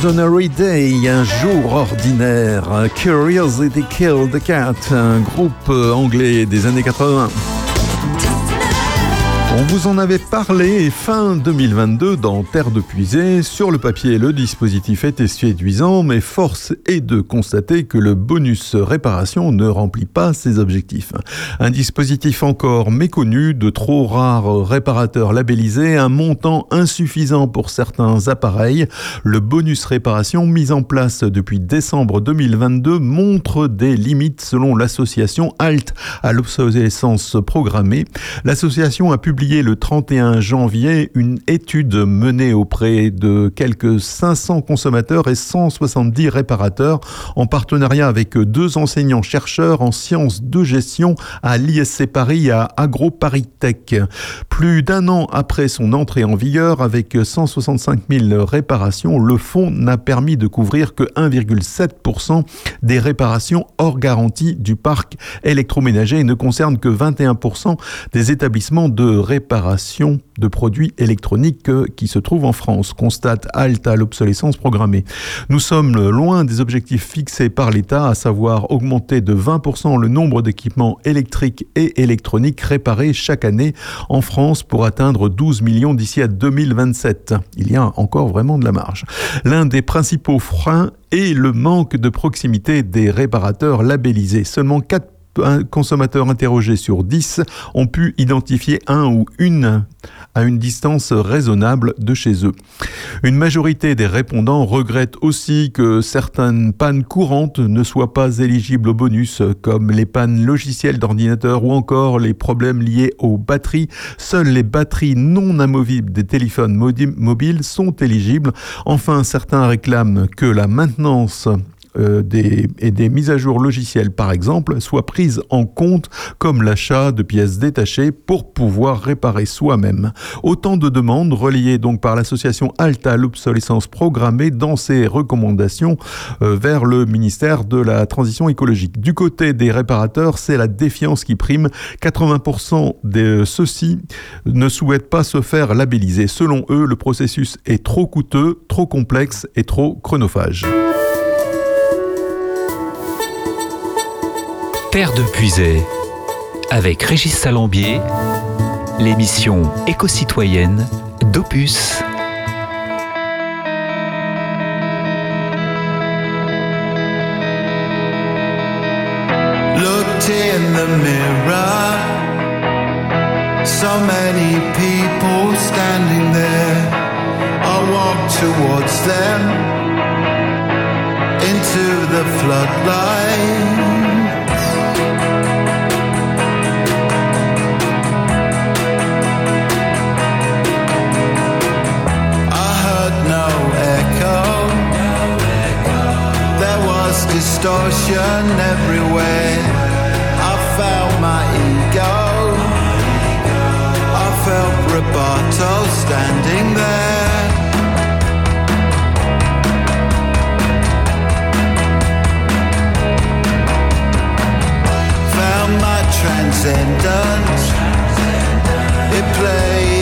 Un jour ordinaire. Curiosity Killed the Cat, un groupe euh, anglais des années 80. On vous en avait parlé fin 2022 dans Terre de Puisée. Sur le papier, le dispositif était séduisant, mais force est de constater que le bonus réparation ne remplit pas ses objectifs. Un dispositif encore méconnu, de trop rares réparateurs labellisés, un montant insuffisant pour certains appareils. Le bonus réparation mis en place depuis décembre 2022 montre des limites selon l'association HALT à l'obsolescence programmée. L'association a publié le 31 janvier une étude menée auprès de quelques 500 consommateurs et 170 réparateurs en partenariat avec deux enseignants-chercheurs en sciences de gestion à l'ISC Paris à AgroParisTech. Plus d'un an après son entrée en vigueur, avec 165 000 réparations, le fonds n'a permis de couvrir que 1,7% des réparations hors garantie du parc électroménager et ne concerne que 21% des établissements de réparation de produits électroniques qui se trouvent en France, constate Alta l'obsolescence programmée. Nous sommes loin des objectifs fixés par l'État, à savoir augmenter de 20% le nombre d'équipements électriques et électroniques réparés chaque année en France pour atteindre 12 millions d'ici à 2027. Il y a encore vraiment de la marge. L'un des principaux freins est le manque de proximité des réparateurs labellisés. Seulement 4 un consommateur interrogé sur 10 ont pu identifier un ou une à une distance raisonnable de chez eux. Une majorité des répondants regrettent aussi que certaines pannes courantes ne soient pas éligibles au bonus, comme les pannes logicielles d'ordinateur ou encore les problèmes liés aux batteries. Seules les batteries non amovibles des téléphones mobiles sont éligibles. Enfin, certains réclament que la maintenance euh, des, et des mises à jour logicielles, par exemple, soient prises en compte comme l'achat de pièces détachées pour pouvoir réparer soi-même. Autant de demandes relayées donc par l'association Alta l'obsolescence programmée dans ses recommandations euh, vers le ministère de la Transition écologique. Du côté des réparateurs, c'est la défiance qui prime. 80% de ceux-ci ne souhaitent pas se faire labelliser. Selon eux, le processus est trop coûteux, trop complexe et trop chronophage. Terre de Puisay, avec Régis Salambier, l'émission éco-citoyenne d'Opus. In the mirror, so many people standing there. I walked towards them into the floodlight. Distortion everywhere. I felt my ego. I felt Roboto standing there. Found my transcendence. It played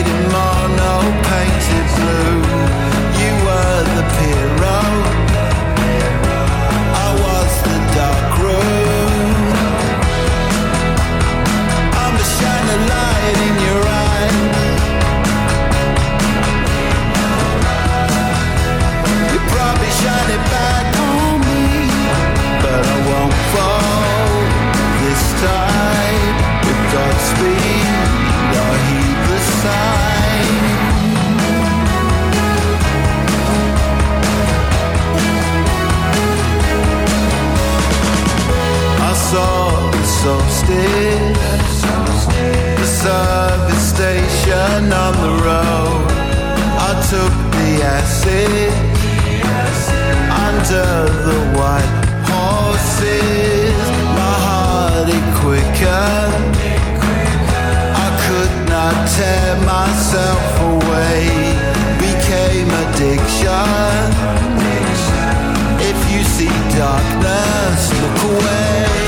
the service station on the road. I took the acid under the white horses. My heart. I could not tear myself away. Became addiction. If you see darkness, look away.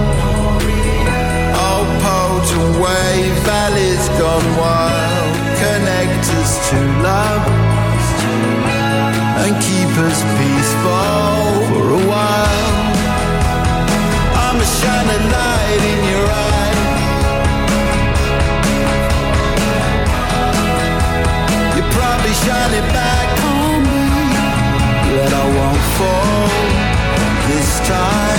Way valleys gone wild. Connect us to love and keep us peaceful for a while. I'm a shining light in your eye. You probably shine it back on me, but I won't fall this time.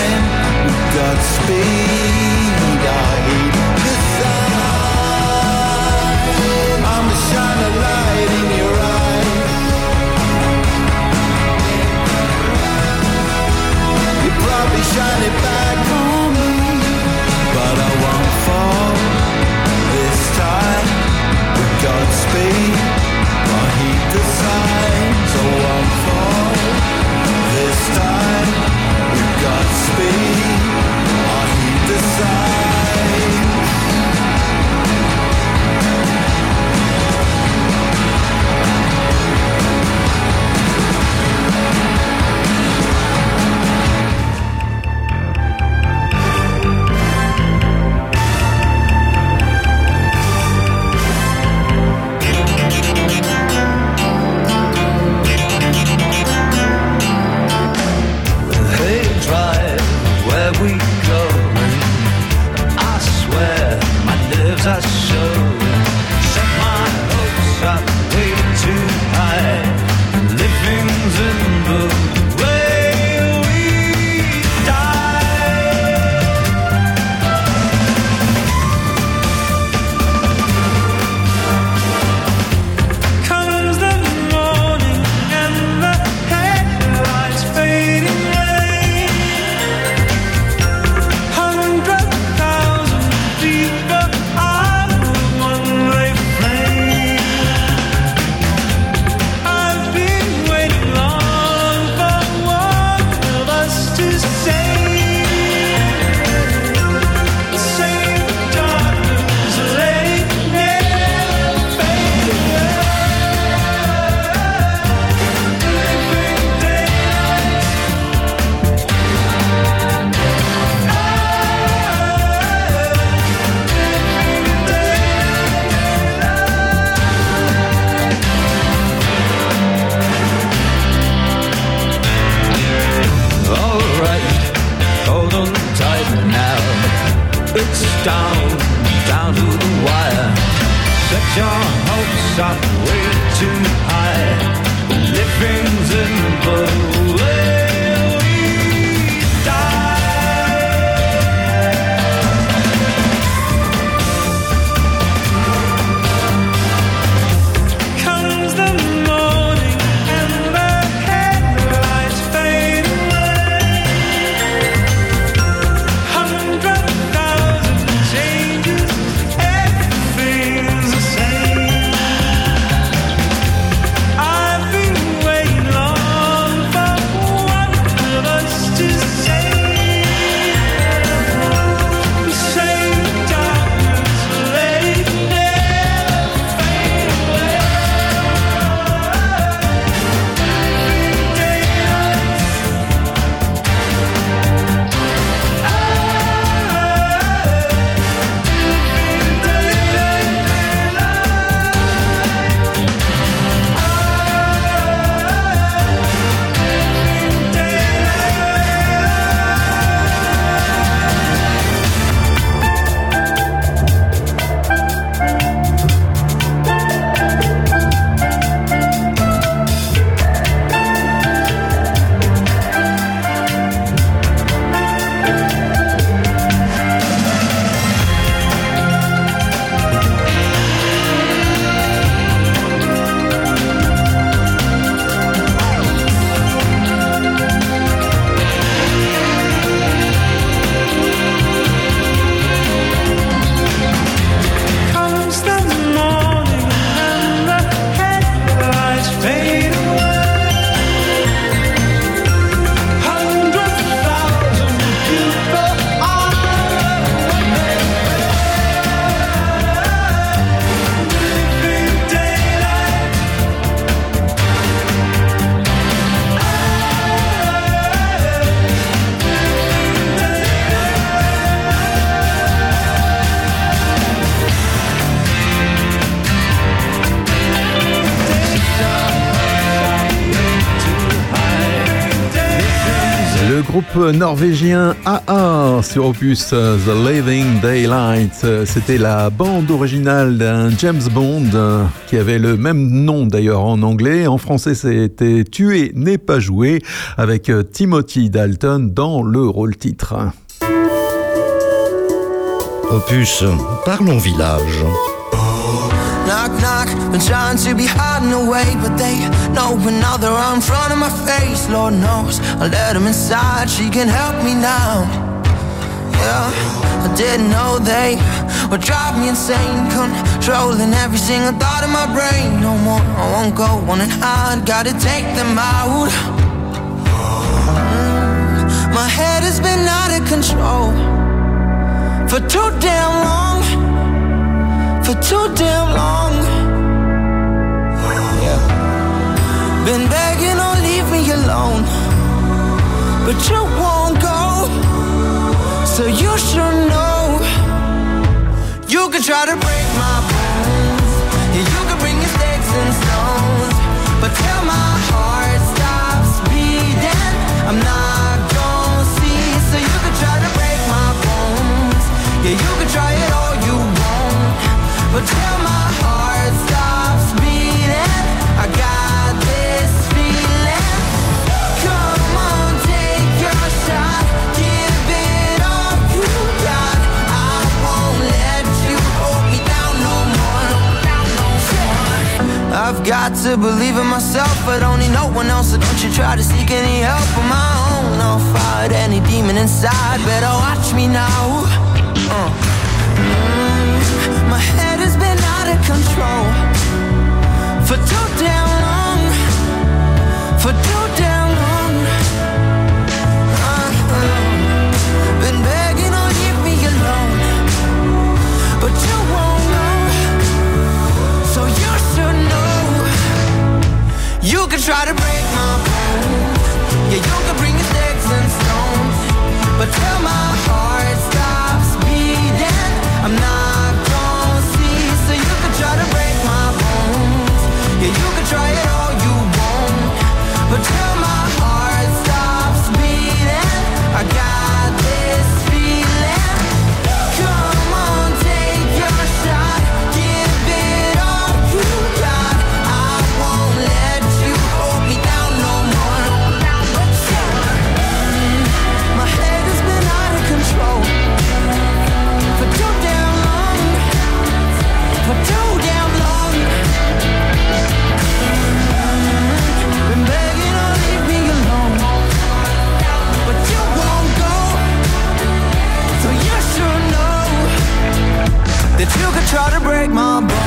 Norvégien AA sur Opus The Living Daylight. C'était la bande originale d'un James Bond euh, qui avait le même nom d'ailleurs en anglais. En français, c'était Tuer n'est pas joué avec euh, Timothy Dalton dans le rôle titre. Opus, parlons village. Knock, knock, been trying to be hiding away, but they know they're out in front of my face. Lord knows I let them inside, she can help me now. Yeah, I didn't know they would drive me insane, controlling every single thought in my brain. No more, I won't go on and hide, gotta take them out. My head has been out of control for too damn long for too damn long. Yeah. Been begging, oh, leave me alone. But you won't go, so you should know. You can try to break my bones, yeah, you can bring your sticks and stones. But till my heart stops beating, I'm not gonna see. So you can try to break my bones, yeah, you can try it all I've got to believe in myself, but only no one else. So don't you try to seek any help on my own. I'll fight any demon inside. Better watch me now. Uh. Mm, My head control for too damn long. For too damn long. Uh-uh. Been begging, leave me alone. But you won't. So you should know. You can try to break try to break my bones.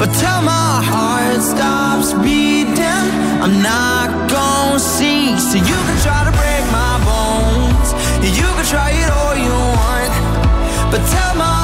But till my heart stops beating, I'm not gonna see. So you can try to break my bones. You can try it all you want. But till my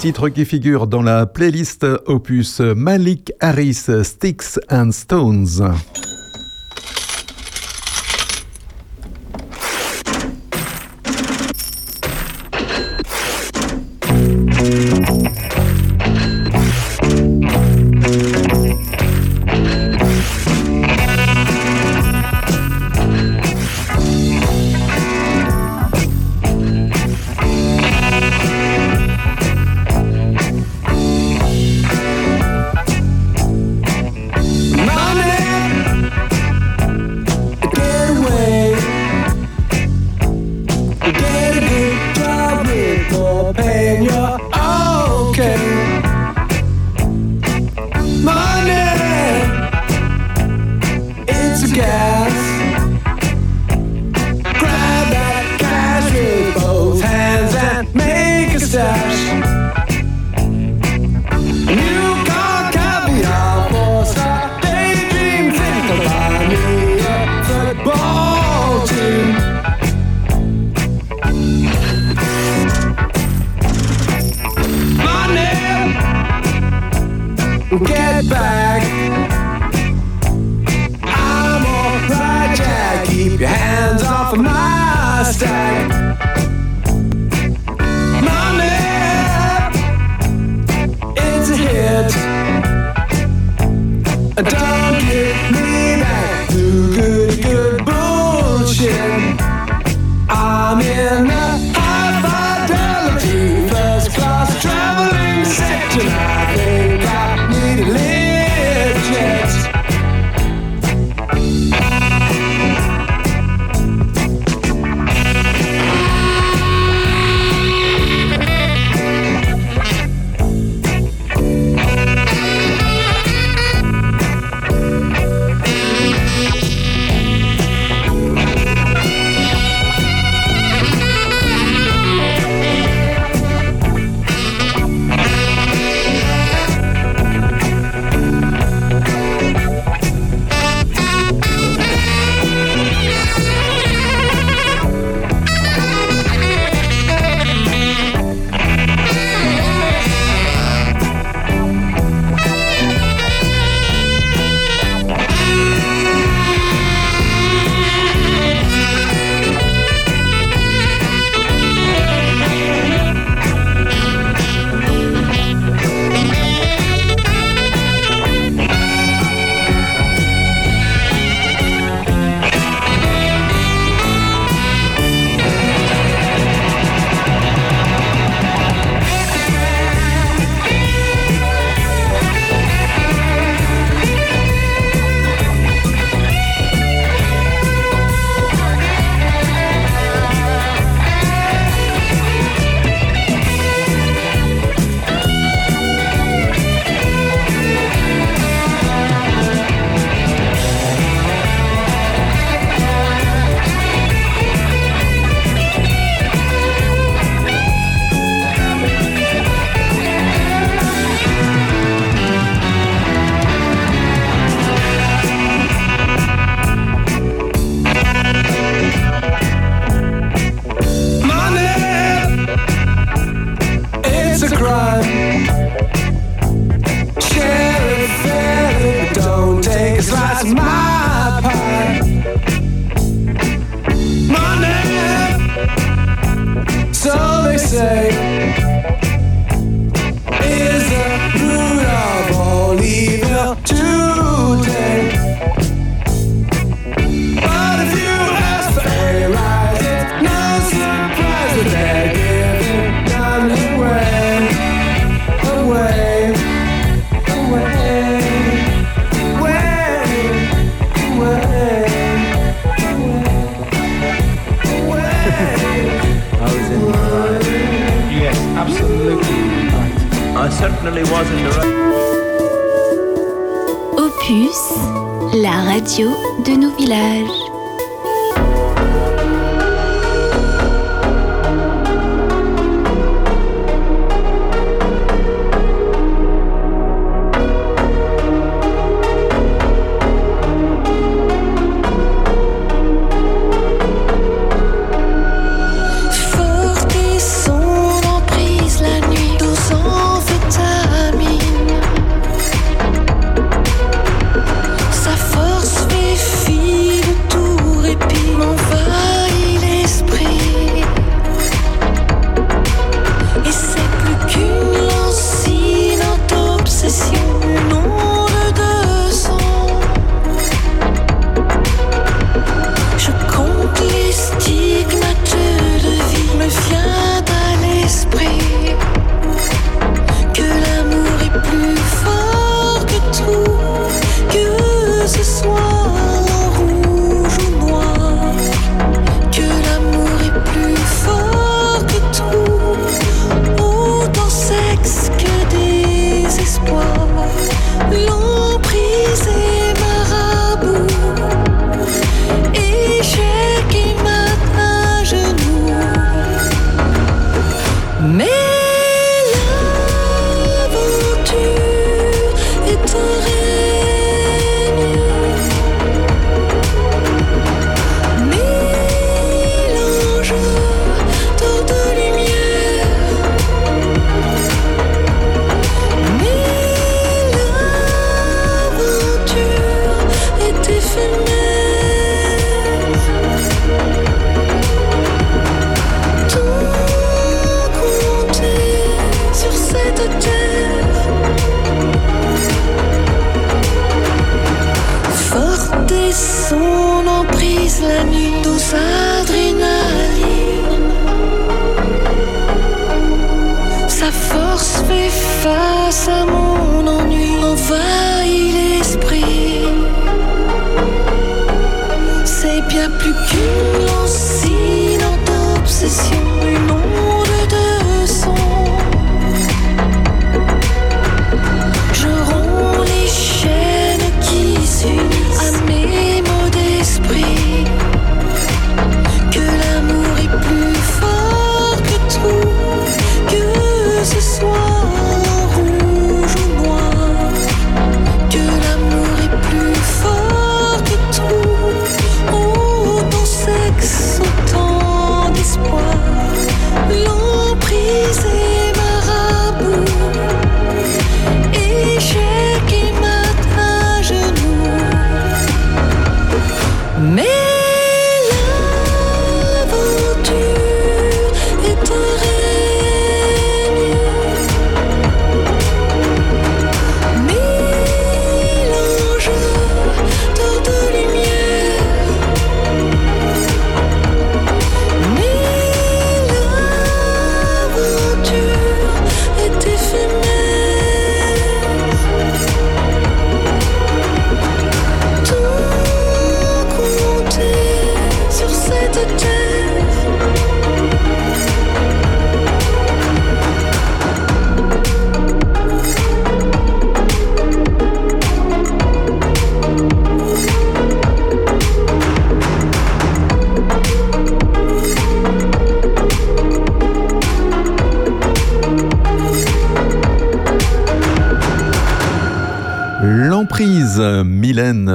titre qui figure dans la playlist opus Malik Harris Sticks and Stones.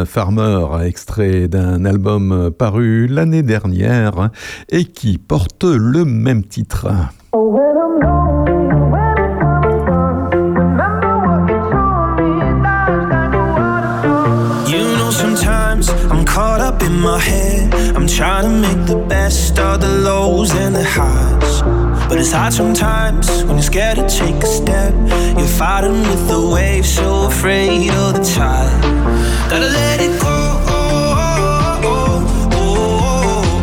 Farmer, extrait d'un album paru l'année dernière et qui porte le même titre. It's hard sometimes when you're scared to take a step. You're fighting with the waves, so afraid of the tide. Gotta let it go. Oh,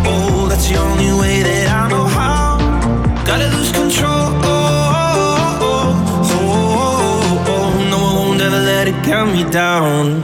oh that's the only way that I know how. Gotta lose control. Oh, oh, oh no, I won't ever let it get me down.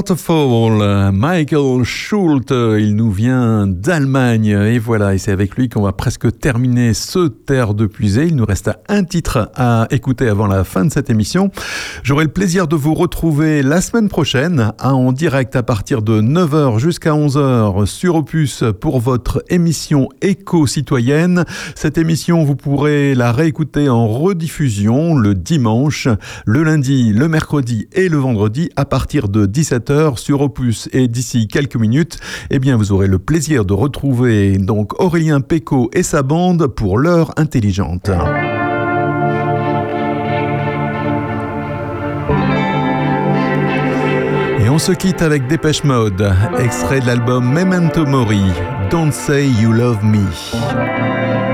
Waterfall, Michael Schult, euh, il nous vient d'Allemagne et voilà, et c'est avec lui qu'on va presque terminer ce Terre de puisée. Il nous reste un titre à écouter avant la fin de cette émission. J'aurai le plaisir de vous retrouver la semaine prochaine à- en direct à partir de 9h jusqu'à 11h sur Opus pour votre émission éco-citoyenne. Cette émission, vous pourrez la réécouter en rediffusion le dimanche, le lundi, le mercredi et le vendredi à partir de 17h sur Opus. Et d'ici quelques minutes, eh bien, vous aurez le plaisir de retrouver donc Aurélien Péco et sa bande pour l'heure intelligente. Et on se quitte avec Dépêche Mode, extrait de l'album Memento Mori, Don't Say You Love Me.